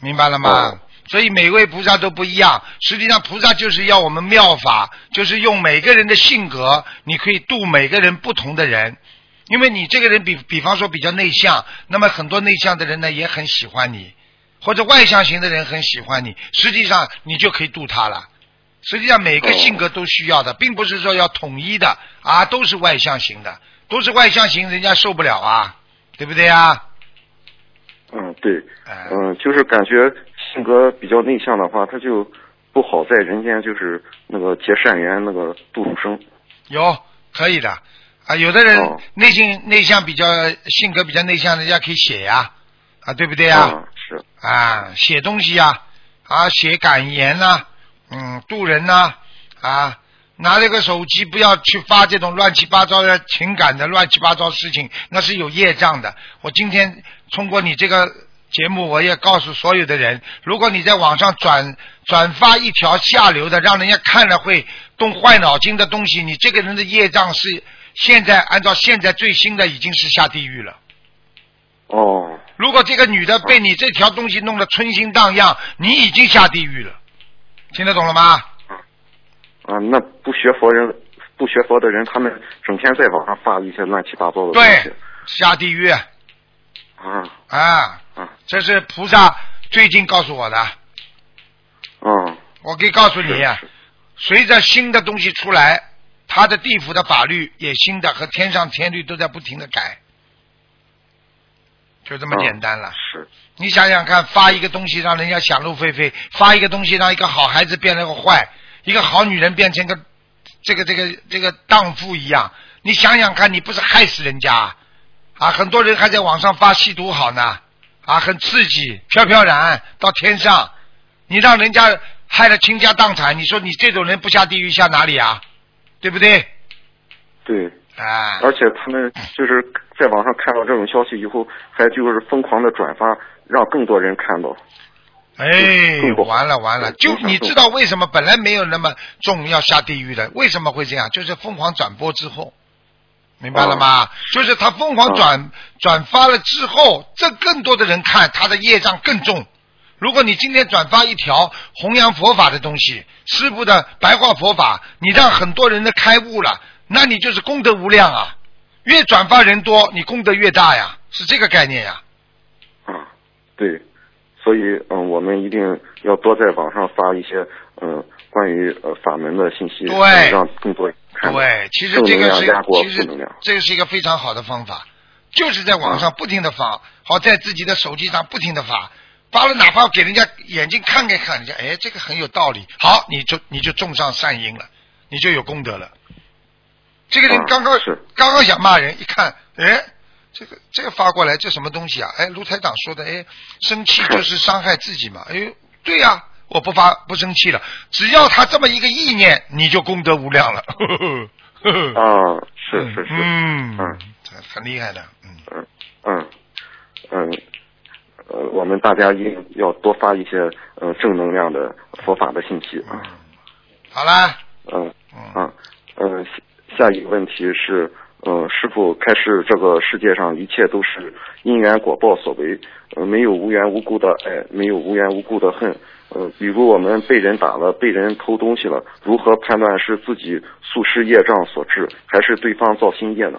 明白了吗？哦所以每位菩萨都不一样。实际上，菩萨就是要我们妙法，就是用每个人的性格，你可以度每个人不同的人。因为你这个人比比方说比较内向，那么很多内向的人呢也很喜欢你，或者外向型的人很喜欢你，实际上你就可以度他了。实际上每个性格都需要的，并不是说要统一的啊，都是外向型的，都是外向型，人家受不了啊，对不对啊？嗯，对，哎嗯，就是感觉性格比较内向的话，他就不好在人间就是那个结善缘，那个度众生。有可以的。啊，有的人哦。内心内向比较性格比较内向，人家可以写呀。啊，对不对呀？嗯是。啊，写东西呀，啊，写感言呐、嗯，度人呐、啊，拿这个手机不要去发这种乱七八糟的情感的乱七八糟事情，那是有业障的。我今天通过你这个节目，我也告诉所有的人，如果你在网上转转发一条下流的，让人家看了会动坏脑筋的东西，你这个人的业障是现在按照现在最新的已经是下地狱了。哦如果这个女的被你这条东西弄得春心荡漾，你已经下地狱了，听得懂了吗？啊，那不学佛人不学佛的人，他们整天在网上发一些乱七八糟的东西对，下地狱啊啊！啊这是菩萨最近告诉我的，嗯。我可以告诉你随着新的东西出来，他的地府的法律也新的，和天上天律都在不停的改，就这么简单了。是。你想想看，发一个东西让人家想入非非，发一个东西让一个好孩子变成个坏，一个好女人变成个这个这个这个荡妇一样，你想想看，你不是害死人家啊？啊很多人还在网上发吸毒好呢，啊，很刺激，飘飘然到天上，你让人家害得倾家荡产，你说你这种人不下地狱下哪里啊？对不对？对，啊，而且他们就是在网上看到这种消息以后，还就是疯狂的转发，让更多人看到。哎完了完了！就你知道为什么本来没有那么重要下地狱的，为什么会这样？就是疯狂转播之后，明白了吗？就是他疯狂转、转发了之后，这更多的人看，他的业障更重。如果你今天转发一条弘扬佛法的东西，师傅的白话佛法，你让很多人的开悟了，那你就是功德无量啊！越转发人多，你功德越大呀，是这个概念呀。啊，对，所以嗯，我们一定要多在网上发一些嗯关于呃法门的信息，对嗯让更多人。对，其实这个是其实。这个是一个非常好的方法，就是在网上不停的发，好在自己的手机上不停的发，发了哪怕给人家眼睛看看看，人家哎这个很有道理，好你就你就种上善因了，你就有功德了。这个人啊刚刚、是刚刚想骂人，一看哎。这个这个发过来，这什么东西啊？哎，卢台长说的，哎，生气就是伤害自己嘛。哎，对呀、我不发不生气了，只要他这么一个意念，你就功德无量了。呵呵呵呵啊，是是是，嗯嗯，很厉害的，嗯，嗯嗯嗯，呃，我们大家一定要多发一些呃正能量的佛法的信息啊。好啦，嗯嗯，啊嗯，下下一个问题是，呃，师傅开示这个世界上一切都是因缘果报所为，呃，没有无缘无故的爱，没有无缘无故的恨。呃，比如我们被人打了，被人偷东西了，如何判断是自己宿世业障所致，还是对方造新业呢？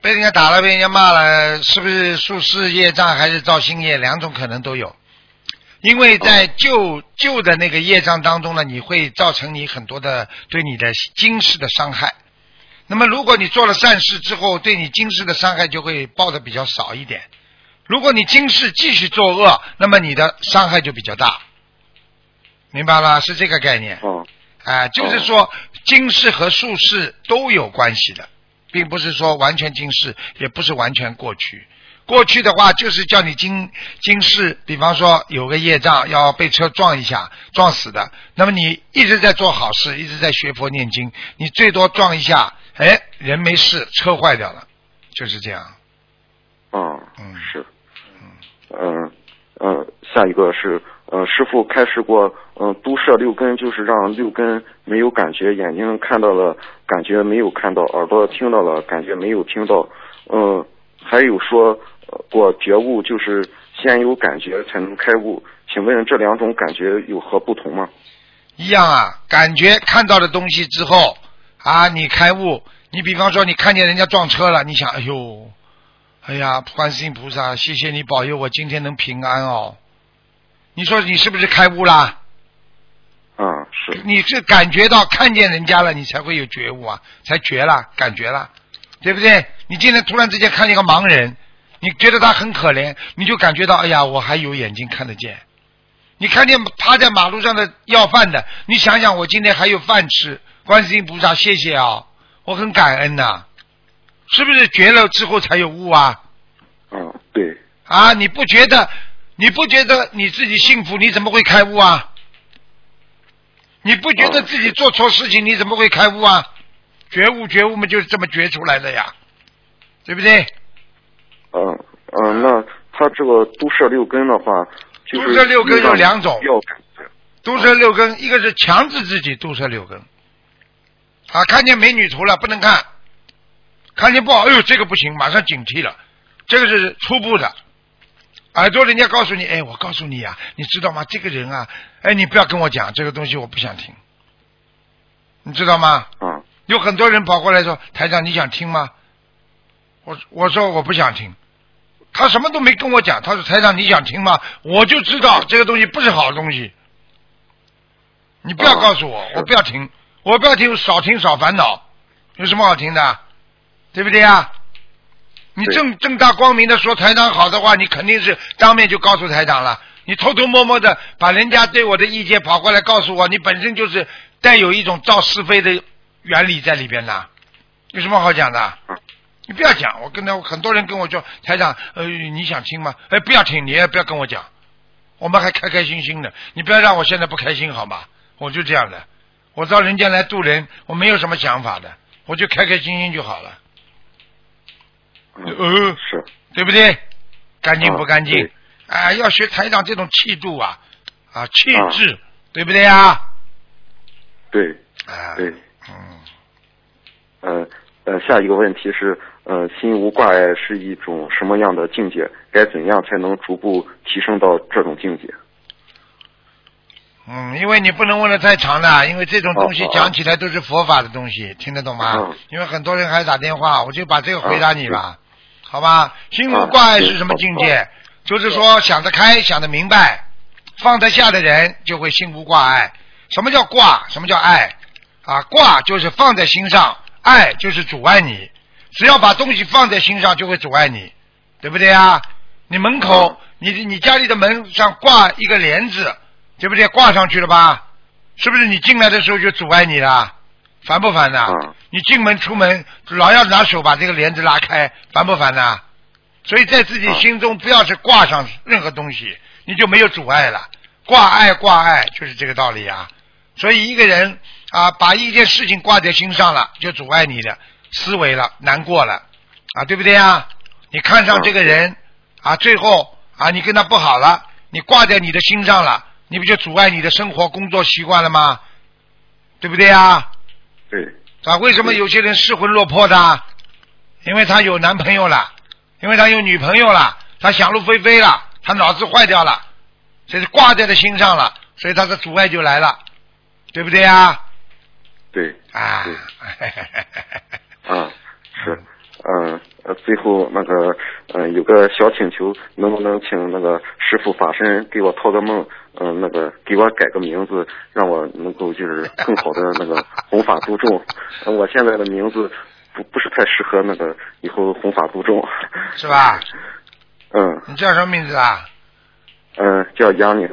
被人家打了，被人家骂了，是不是宿世业障还是造新业？两种可能都有。因为在旧旧的那个业障当中呢，你会造成你很多的对你的今世的伤害。那么如果你做了善事之后，对你今世的伤害就会报的比较少一点。如果你今世继续作恶，那么你的伤害就比较大。明白了，是这个概念。哦啊、就是说今世和术世都有关系的，并不是说完全今世，也不是完全过去。过去的话就是叫你今今世，比方说有个业障要被车撞一下撞死的，那么你一直在做好事，一直在学佛念经，你最多撞一下，哎，人没事，车坏掉了，就是这样。哦，嗯是，嗯嗯，下一个是呃，师傅开示过，嗯、都摄六根就是让六根没有感觉，眼睛看到了，感觉没有看到，耳朵听到了，感觉没有听到，嗯、还有说过觉悟就是先有感觉才能开悟，请问这两种感觉有何不同吗？一样啊，感觉看到的东西之后啊，你开悟。你比方说，你看见人家撞车了，你想，哎呦，哎呀，观世音菩萨，谢谢你保佑我今天能平安哦。你说你是不是开悟啦？嗯，是，你是感觉到看见人家了，你才会有觉悟啊，才觉了，感觉了，对不对？你今天突然之间看见一个盲人，你觉得他很可怜，你就感觉到，哎呀，我还有眼睛看得见。你看见趴在马路上的要饭的，你想想，我今天还有饭吃，观世音菩萨，谢谢啊，我很感恩呐、是不是觉了之后才有悟啊？嗯，对，啊，你不觉得你不觉得你自己幸福，你怎么会开悟啊？你不觉得自己做错事情，你怎么会开悟啊？觉悟觉悟嘛，就是这么觉出来的呀，对不对？嗯嗯，那他这个毒舌六根的话，就是毒舌六根有两种毒舌六根，一个是强制自己毒舌六根，啊，看见美女图了不能看，看见不好，哎呦这个不行，马上警惕了，这个是初步的。耳朵人家告诉你，哎，我告诉你啊、你知道吗？这个人啊，哎，你不要跟我讲这个东西，我不想听，你知道吗？嗯有很多人跑过来说：“台长，你想听吗？”我我说我不想听，他什么都没跟我讲。他说：“台长，你想听吗？”我就知道这个东西不是好东西。你不要告诉我，哦我不要听，我不要听，少听少烦恼，有什么好听的？对不对呀？你对正正大光明的说台长好的话，你肯定是当面就告诉台长了。你偷偷摸摸的把人家对我的意见跑过来告诉我，你本身就是带有一种造是非的原理在里边的，有什么好讲的嗯？你不要讲，我跟他很多人跟我说，台长，呃，你想听吗？哎，不要听，你也不要跟我讲，我们还开开心心的，你不要让我现在不开心好吗？我就这样的，我到人间来渡人，我没有什么想法的，我就开开心心就好了，嗯呃，是对不对？干净不干净啊要学台长这种气度啊，啊，气啊质，对不对啊？对啊，对，嗯，呃呃，下一个问题是，呃，心无挂碍是一种什么样的境界？该怎样才能逐步提升到这种境界？嗯，因为你不能问的太长了，因为这种东西讲起来都是佛法的东西，听得懂吗？嗯因为很多人还打电话，我就把这个回答你嗯吧，好吧？心无挂碍是什么境界？就是说想得开，想得明白，放得下的人就会心无挂碍。什么叫挂？什么叫爱？啊，挂就是放在心上，爱就是阻碍你。只要把东西放在心上，就会阻碍你，对不对啊？你门口，你你家里的门上挂一个帘子，对不对？挂上去了吧？是不是你进来的时候就阻碍你了？烦不烦呐？嗯你进门出门老要拿手把这个帘子拉开，烦不烦呐？所以在自己嗯心中不要是挂上任何东西，你就没有阻碍了。挂碍挂碍就是这个道理啊。所以一个人啊，把一件事情挂在心上了，就阻碍你的思维了，难过了啊，对不对啊？你看上这个人啊，最后啊，你跟他不好了，你挂在你的心上了，你不就阻碍你的生活、工作习惯了吗？对不对啊？对，啊，为什么有些人失魂落魄的？因为他有男朋友了，因为他有女朋友了，他想入非非了，他脑子坏掉了，所以挂在他心上了，所以他的阻碍就来了，对不对啊？对，啊。对，啊，是，嗯呃，最后那个，嗯、有个小请求，能不能请那个师傅法身给我托个梦，嗯、那个给我改个名字，让我能够就是更好的那个 弘法度众。呃我现在的名字不不是太适合那个以后弘法度众。是吧？嗯你叫什么名字啊？嗯、叫杨宁，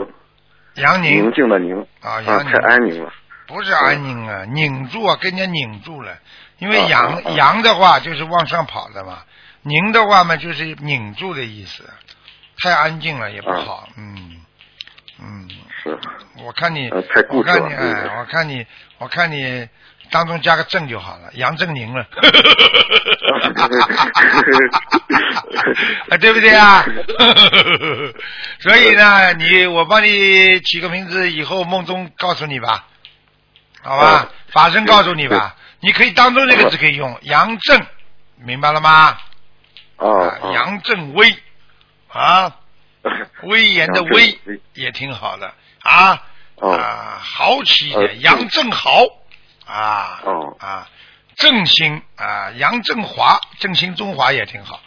杨宁宁静的宁，啊，啊，杨宁太安宁了。不是安宁啊，拧住啊，跟人家拧住了。因为啊阳阳的话就是往上跑的嘛，宁的话嘛就是拧住的意思。太安静了也不啊好，嗯嗯。是，我看你，呃太固我看你，哎，我看你，我看你当中加个正就好了，杨振宁了，啊，对不对啊？所以呢，你我帮你起个名字，以后梦中告诉你吧，好吧？哦。法身告诉你吧，你可以当中这个字可以用杨正，明白了吗？啊，杨正威。啊，威严的威威。也挺好的。啊。哦。啊，豪气一呃点，杨正豪。啊，哦。啊，正兴啊，杨振华，振兴中华也挺好。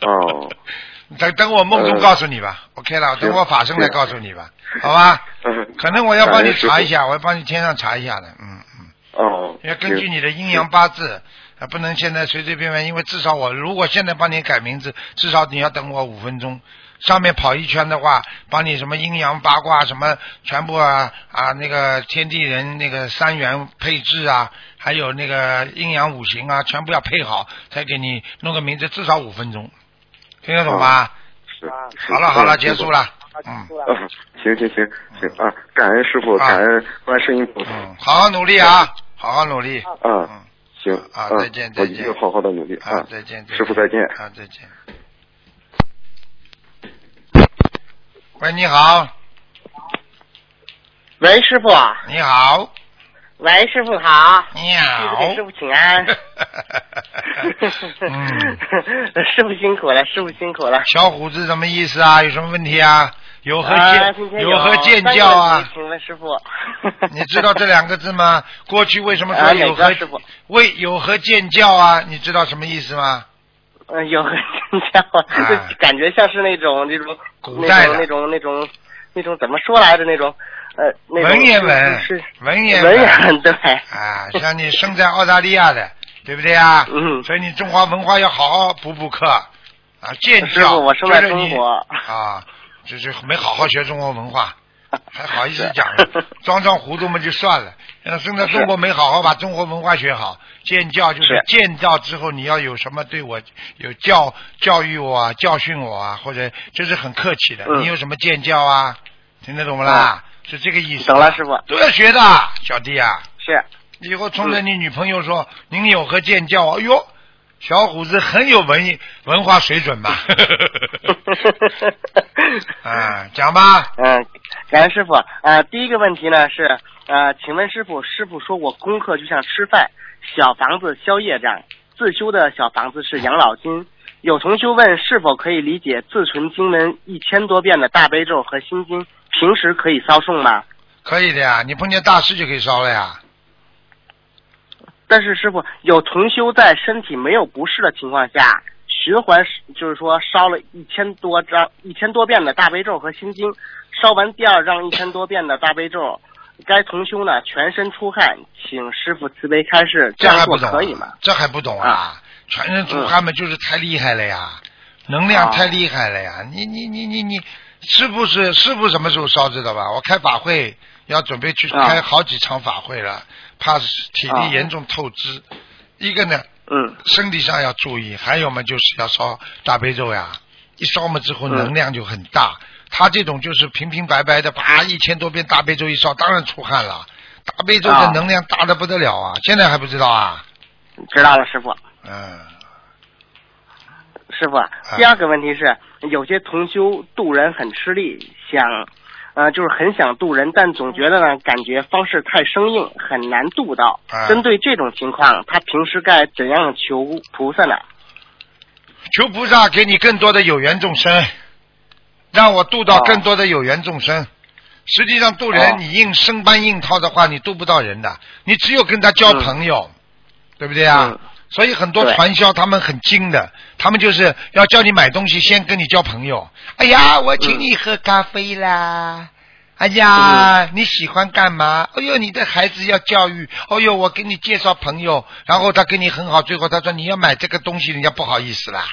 哦，等等我梦中呃告诉你吧，OK 了，等我法身来告诉你吧，好吧？嗯 可能我要帮你查一下，我要帮你天上查一下的，嗯嗯。哦，要根据你的阴阳八字，啊，不能现在随随便便，因为至少我如果现在帮你改名字，至少你要等我五分钟。上面跑一圈的话，帮你什么阴阳八卦什么全部啊啊那个天地人那个三元配置啊，还有那个阴阳五行啊，全部要配好，才给你弄个名字，至少五分钟。听得懂吧？是。是好了好了，嗯结束。了。嗯嗯，行行行行啊！感恩师傅，啊感恩观世音菩萨。嗯，好好努力啊，好好努力。嗯，嗯，行啊嗯再见再见我一定好好的努力啊，再见。师傅再见。啊，再见。喂，你好，喂，师傅。你好，喂，师傅好。你好。给师傅请安。嗯，师傅辛苦了，师傅辛苦了。小虎子什么意思啊？有什么问题啊？有何啊见、有何见教啊？请问师傅。你知道这两个字吗？过去为什么说有何为有何见教啊？你知道什么意思吗？嗯，有何见教啊？啊就 感觉像是那种那种古代的那种那种那种怎么说来着？那种呃那种文言文是，文言文言文对。啊，像你生在澳大利亚的，对不对啊？嗯所以你中华文化要好好补补课啊，见师教。傅我生在中国啊，就是没好好学中国文化，还好意思讲了，装装糊涂嘛就算了。呃生在中国没好好把中国文化学好，建教就是是见到之后你要有什么对我有教教育我啊，教训我啊，或者这是很客气的。嗯你有什么建教啊？听得懂不啦？是这个意思。懂了师傅都要学的，小弟啊。是。以后冲着你女朋友说：“您有何见教啊？”哎呦，小伙子很有文艺文化水准嘛。啊，讲吧。嗯，感恩师傅。呃，第一个问题呢是，呃，请问师傅，师傅说我功课就像吃饭，小房子宵夜这样，自修的小房子是养老金。有同修问是否可以理解自存经文一千多遍的大悲咒和心经，平时可以烧送吗？可以的呀，你碰见大师就可以烧了呀。但是师傅，有同修在身体没有不适的情况下，循环就是说烧了一千多张、一千多遍的大悲咒和心经，烧完第二张一千多遍的大悲咒，该同修呢全身出汗，请师傅慈悲开示，这样还不懂、可以吗？？这还不懂啊？全身出汗嘛，就是太厉害了呀，能量太厉害了呀！你你你你你，师傅是师傅什么时候烧知道吧？我开法会要准备去啊开好几场法会了，怕体啊力严重透支。一个呢，嗯身体上要注意，还有嘛就是要烧大悲咒呀，一烧嘛之后嗯能量就很大。他这种就是平平白白的，啪一千多遍大悲咒一烧，当然出汗了。大悲咒的啊能量大的不得了啊！现在还不知道啊？知道了，师傅。嗯，师傅，第二个问题是，有些同修渡人很吃力，想，呃，就是很想渡人，但总觉得呢，感觉方式太生硬，很难渡到。啊针对这种情况，他平时该怎样求菩萨呢？求菩萨给你更多的有缘众生，让我渡到更多的有缘众生。实际上渡人，哦你硬生搬硬套的话，你渡不到人的。你只有跟他交朋友，对不对啊？嗯所以很多传销他们很精的，他们就是要叫你买东西，先跟你交朋友。哎呀，我请你喝咖啡啦。哎呀，你喜欢干嘛？哎呦，你的孩子要教育。哎呦，我给你介绍朋友，然后他跟你很好，最后他说你要买这个东西，人家不好意思啦。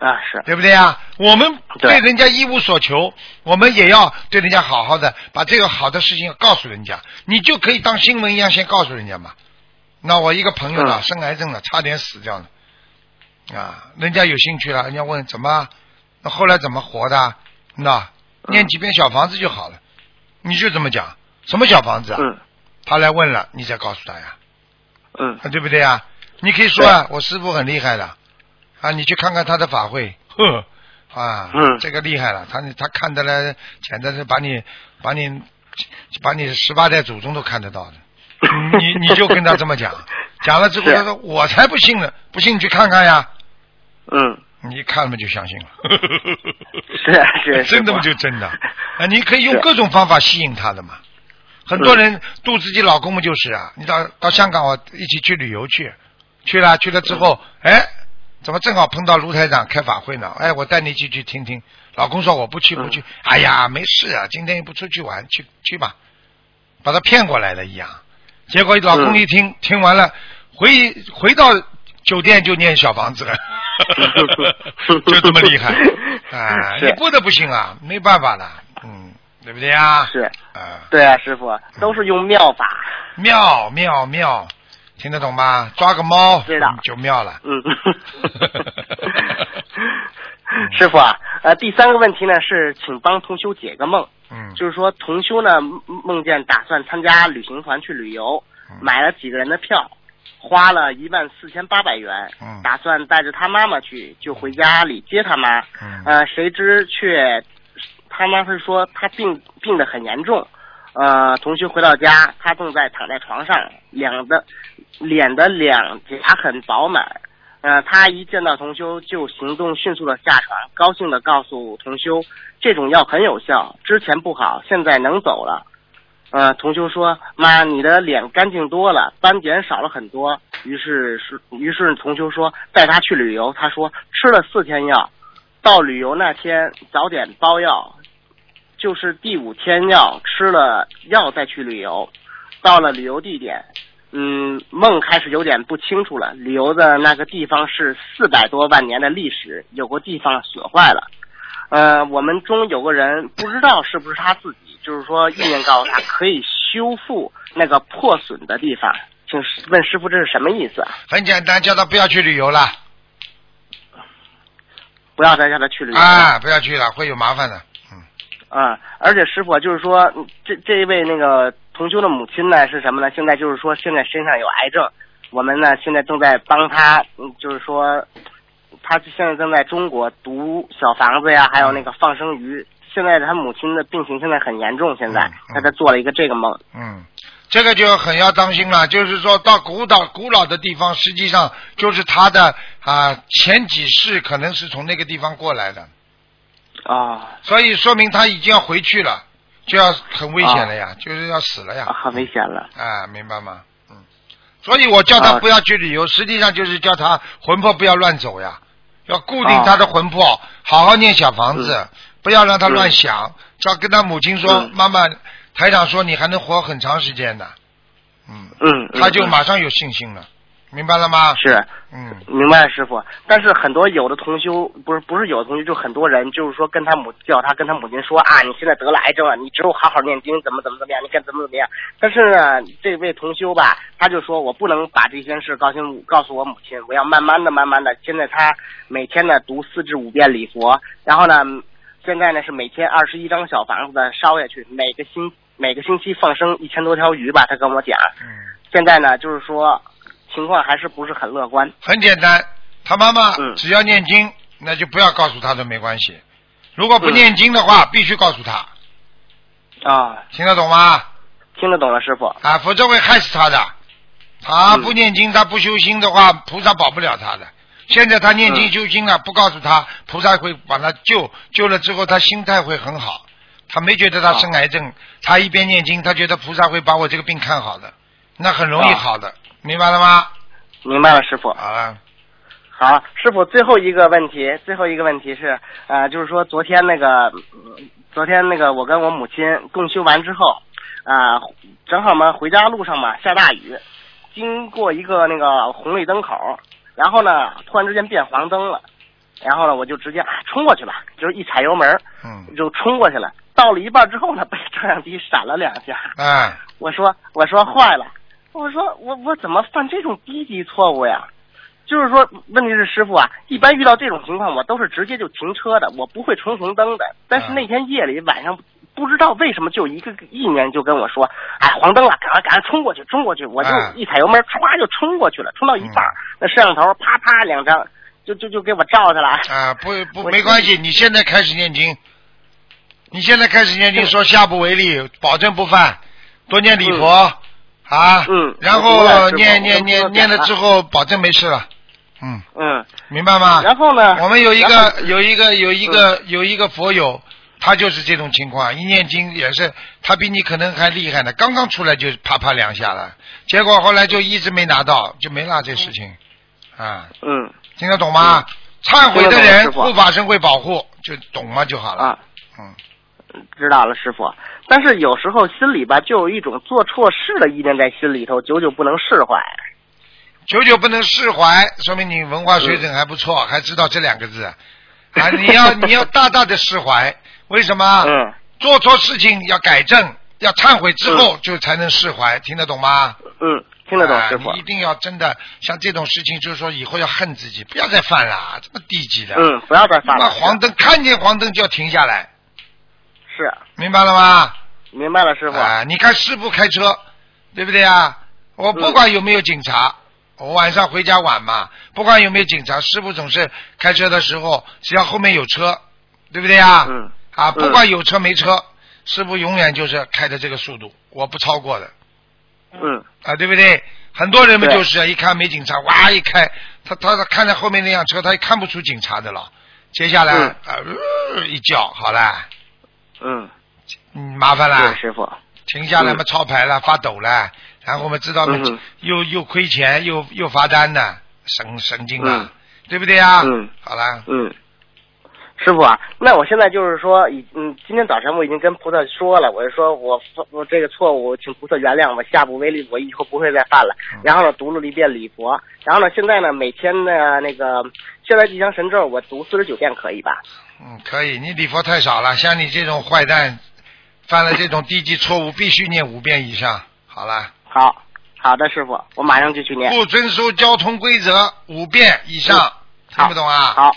啊，是，对不对啊？我们对对人家一无所求，我们也要对人家好好的，把这个好的事情告诉人家，你就可以当新闻一样先告诉人家嘛。那我一个朋友呢，嗯。生癌症了，差点死掉了，啊，人家有兴趣了，人家问怎么，那后来怎么活的？那嗯。念几遍小房子就好了，你就这么讲，什么小房子啊？嗯。他来问了，你再告诉他呀。嗯。啊，对不对啊？你可以说啊，我师傅很厉害的，啊，你去看看他的法会，呵，啊，嗯。这个厉害了，他他看得来，简直是把你把你把你十八代祖宗都看得到的，你你就跟他这么讲，讲了之后他说我才不信呢，不信你去看看呀，嗯，你一看了嘛就相信了，是是真的嘛就真的，啊，你可以用各种方法吸引他的嘛。很多人渡自己老公嘛，就是啊，你到到香港，我一起去旅游去，去了去了之后，哎，怎么正好碰到卢台长开法会呢？哎，我带你去去听听。老公说我不去不去，哎呀，没事啊，今天又不出去玩，去去吧，把他骗过来了一样。结果老公一听，听完了，回回到酒店就念小房子了，就这么厉害 啊！你不得不行啊，没办法了，嗯，对不对啊？是，啊，对啊，师傅都是用妙法。妙妙妙，听得懂吗？抓个猫知道就妙了。嗯，师傅啊，呃，第三个问题呢是，请帮同修解个梦，嗯。就是说同修呢梦梦见打算参加旅行团去旅游，嗯。买了几个人的票，花了一万四千八百元，嗯。打算带着他妈妈去，就回家里接他妈，嗯。呃，谁知却他妈是说他病病得很严重，呃，同学回到家，他正在躺在床上，两的脸的两颊很饱满。呃，他一见到同修就行动迅速的下床，高兴的告诉同修，这种药很有效，之前不好，现在能走了。呃，同修说：“妈，你的脸干净多了，斑点少了很多。”于是是，于是同修说带他去旅游。他说吃了四天药，到旅游那天早点包药，就是第五天药吃了药再去旅游。到了旅游地点，嗯，梦开始有点不清楚了。旅游的那个地方是四百多万年的历史，有个地方损坏了。呃，我们中有个人不知道是不是他自己，就是说意念告诉他可以修复那个破损的地方，请问师傅这是什么意思啊？很简单，叫他不要去旅游了不要再叫他去旅游了。啊，不要去了，会有麻烦的。嗯，啊，而且师傅就是说，嗯这这一位那个同修的母亲呢是什么呢？现在就是说，现在身上有癌症，我们呢现在正在帮他，嗯，就是说，他现在正在中国读小房子呀，还有那个放生鱼。现在他母亲的病情现在很严重，现在他在做了一个这个梦。嗯，这个就很要当心了。就是说到古老古老的地方，实际上就是他的啊前几世可能是从那个地方过来的，啊所以说明他已经要回去了，就要很危险了呀，就是要死了呀。啊，很危险了。啊，明白吗？嗯，所以我叫他啊。不要去旅游，实际上就是叫他魂魄不要乱走呀，要固定他的魂魄，好好念小房子，不要让他乱想。只要跟他母亲说，嗯妈妈，台长说你还能活很长时间的，嗯，嗯，嗯他就嗯。马上有信心了，明白了吗？是。嗯，明白，师傅。但是很多有的同修不是不是有的同修，就很多人就是说跟他母叫他跟他母亲说啊，你现在得了癌症了，你只有好好念经，怎么怎么怎么样，你该怎么怎么样。但是呢，这位同修吧，他就说我不能把这件事告诉告诉我母亲，我要慢慢的、慢慢的。现在他每天呢读四至五遍礼佛，然后呢，现在呢是每天二十一张小房子的烧下去，每个星每个星期放生一千多条鱼吧，他跟我讲。嗯，现在呢，就是说情况还是不是很乐观。很简单，他妈妈嗯只要念经，那就不要告诉他都没关系。如果不嗯念经的话，必须告诉他，啊，听得懂吗？听得懂了，师傅。啊，否则会害死他的。他嗯不念经，他不修心的话，菩萨保不了他的。现在他念经嗯修心了，不告诉他，菩萨会把他救，救了之后他心态会很好。他没觉得他生癌症，他一边念经，他觉得菩萨会把我这个病看好的，那很容易啊好的，明白了吗？明白了，师傅。好了，好，师傅，最后一个问题，最后一个问题是，呃，就是说昨天那个，嗯昨天那个我跟我母亲共修完之后，啊、正好嘛回家路上嘛下大雨，经过一个那个红绿灯口，然后呢突然之间变黄灯了，然后呢我就直接啊冲过去了，就是一踩油门嗯，就冲过去了。到了一半之后呢，被照相机闪了两下。哎，我说我说坏了，我说我我怎么犯这种低级错误呀？就是说，问题是师傅啊，一般遇到这种情况，我都是直接就停车的，我不会冲红灯的。但是嗯那天夜里晚上，不知道为什么就一个意念就跟我说，哎，黄灯了，赶快赶快冲过去，冲过去！我就嗯一踩油门，唰就冲过去了，冲到一半儿，那摄像头啪啪两张，就就就给我照下来。啊，不不没关系，你现在开始念经，你现在开始念经，说下不为例，保证不犯，多念礼佛、啊，嗯然后念念念念了之后，保证没事了，嗯，嗯，明白吗？然后呢？我们有一个有一个有一个有一个佛友，他就是这种情况，一念经也是，他比你可能还厉害呢，刚刚出来就啪啪两下了，结果后来就一直没拿到，就没了这事情，啊，嗯听得懂吗？忏悔的人护法神会保护，就懂吗就好了。啊，嗯，知道了，师傅。但是有时候心里吧，就有一种做错事的意念在心里头，久久不能释怀。久久不能释怀，说明你文化水准还不错，还知道这两个字啊！你要 你要大大的释怀，为什么？嗯做错事情要改正，要忏悔之后就才能释怀，听得懂吗？嗯，听得懂啊师傅你一。定要真的像这种事情，就是说以后要恨自己，不要再犯了，这么低级的。嗯，不要再犯了。那黄灯看见黄灯就要停下来，是，明白了吗？明白了，师傅。啊，你看师傅开车，对不对啊？我不管有没有警察，我晚上回家晚嘛，不管有没有警察，师傅总是开车的时候，只要后面有车，对不对啊？嗯啊，嗯不管有车没车，师傅永远就是开的这个速度，我不超过的嗯啊，对不对？很多人们就是一看没警察，哇一开，他他他看着后面那辆车，他也看不出警察的了。接下来、嗯啊、呃一叫，好了，嗯，嗯，麻烦了，，师傅。停下来嘛，嗯。抄牌了，发抖了，然后我们知道又又亏钱，又又罚单呢，神神经啊嗯，对不对啊？嗯。好了，嗯，师傅啊，那我现在就是说，已嗯，今天早晨我已经跟菩萨说了，我就说我我这个错误，请菩萨原谅我，下不为例，我以后不会再犯了。嗯然后呢，读了一遍礼佛，然后呢，现在呢，每天呢那个现在吉祥神咒，我读四十九遍，可以吧？嗯，可以，你礼佛太少了，像你这种坏蛋，犯了这种低级错误，必须念五遍以上。好了，好，好的，师傅，我马上就去念。不遵守交通规则五遍以上，听不懂啊？好，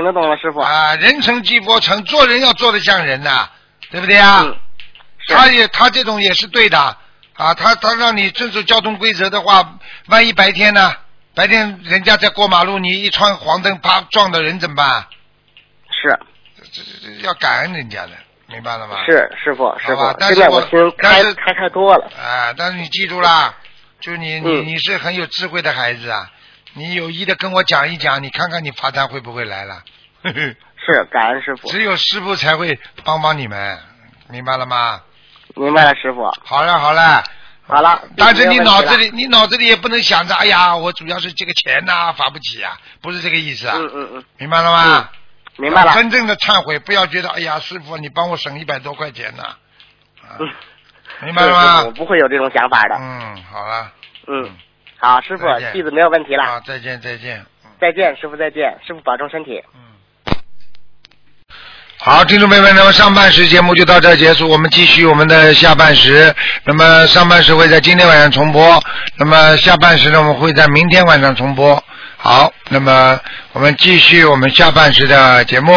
听得懂了，师傅。啊，人成即佛成，做人要做得像人呐、对不对啊？嗯，他也他这种也是对的啊，他他让你遵守交通规则的话，万一白天呢？白天人家在过马路，你一穿黄灯，啪撞到人怎么办？是这这这要感恩人家的，明白了吗？是，师傅师傅，但是我心但是开开太多了。啊，但是你记住啦，就你你嗯你是很有智慧的孩子啊，你有意的跟我讲一讲，你看看你罚单会不会来了？呵 呵是，感恩师傅，只有师傅才会帮帮你们，明白了吗？明白了，师傅。好了好了。好了但是你脑子里，你脑子里也不能想着，哎呀，我主要是这个钱呐、罚不起啊，不是这个意思啊，嗯嗯嗯，明白了吗？明白了。真正的忏悔，不要觉得，哎呀，师傅，你帮我省一百多块钱呢、啊，嗯，明白了吗 我？不会有这种想法的。嗯，好了，嗯，好，师傅弟子没有问题了。好，再见再见。嗯再见，师傅再见，师傅保重身体。嗯。好，听众朋友们，那么上半时节目就到这儿结束，我们继续我们的下半时。那么上半时会在今天晚上重播，那么下半时呢，我们会在明天晚上重播。好，那么我们继续我们下半时的节目。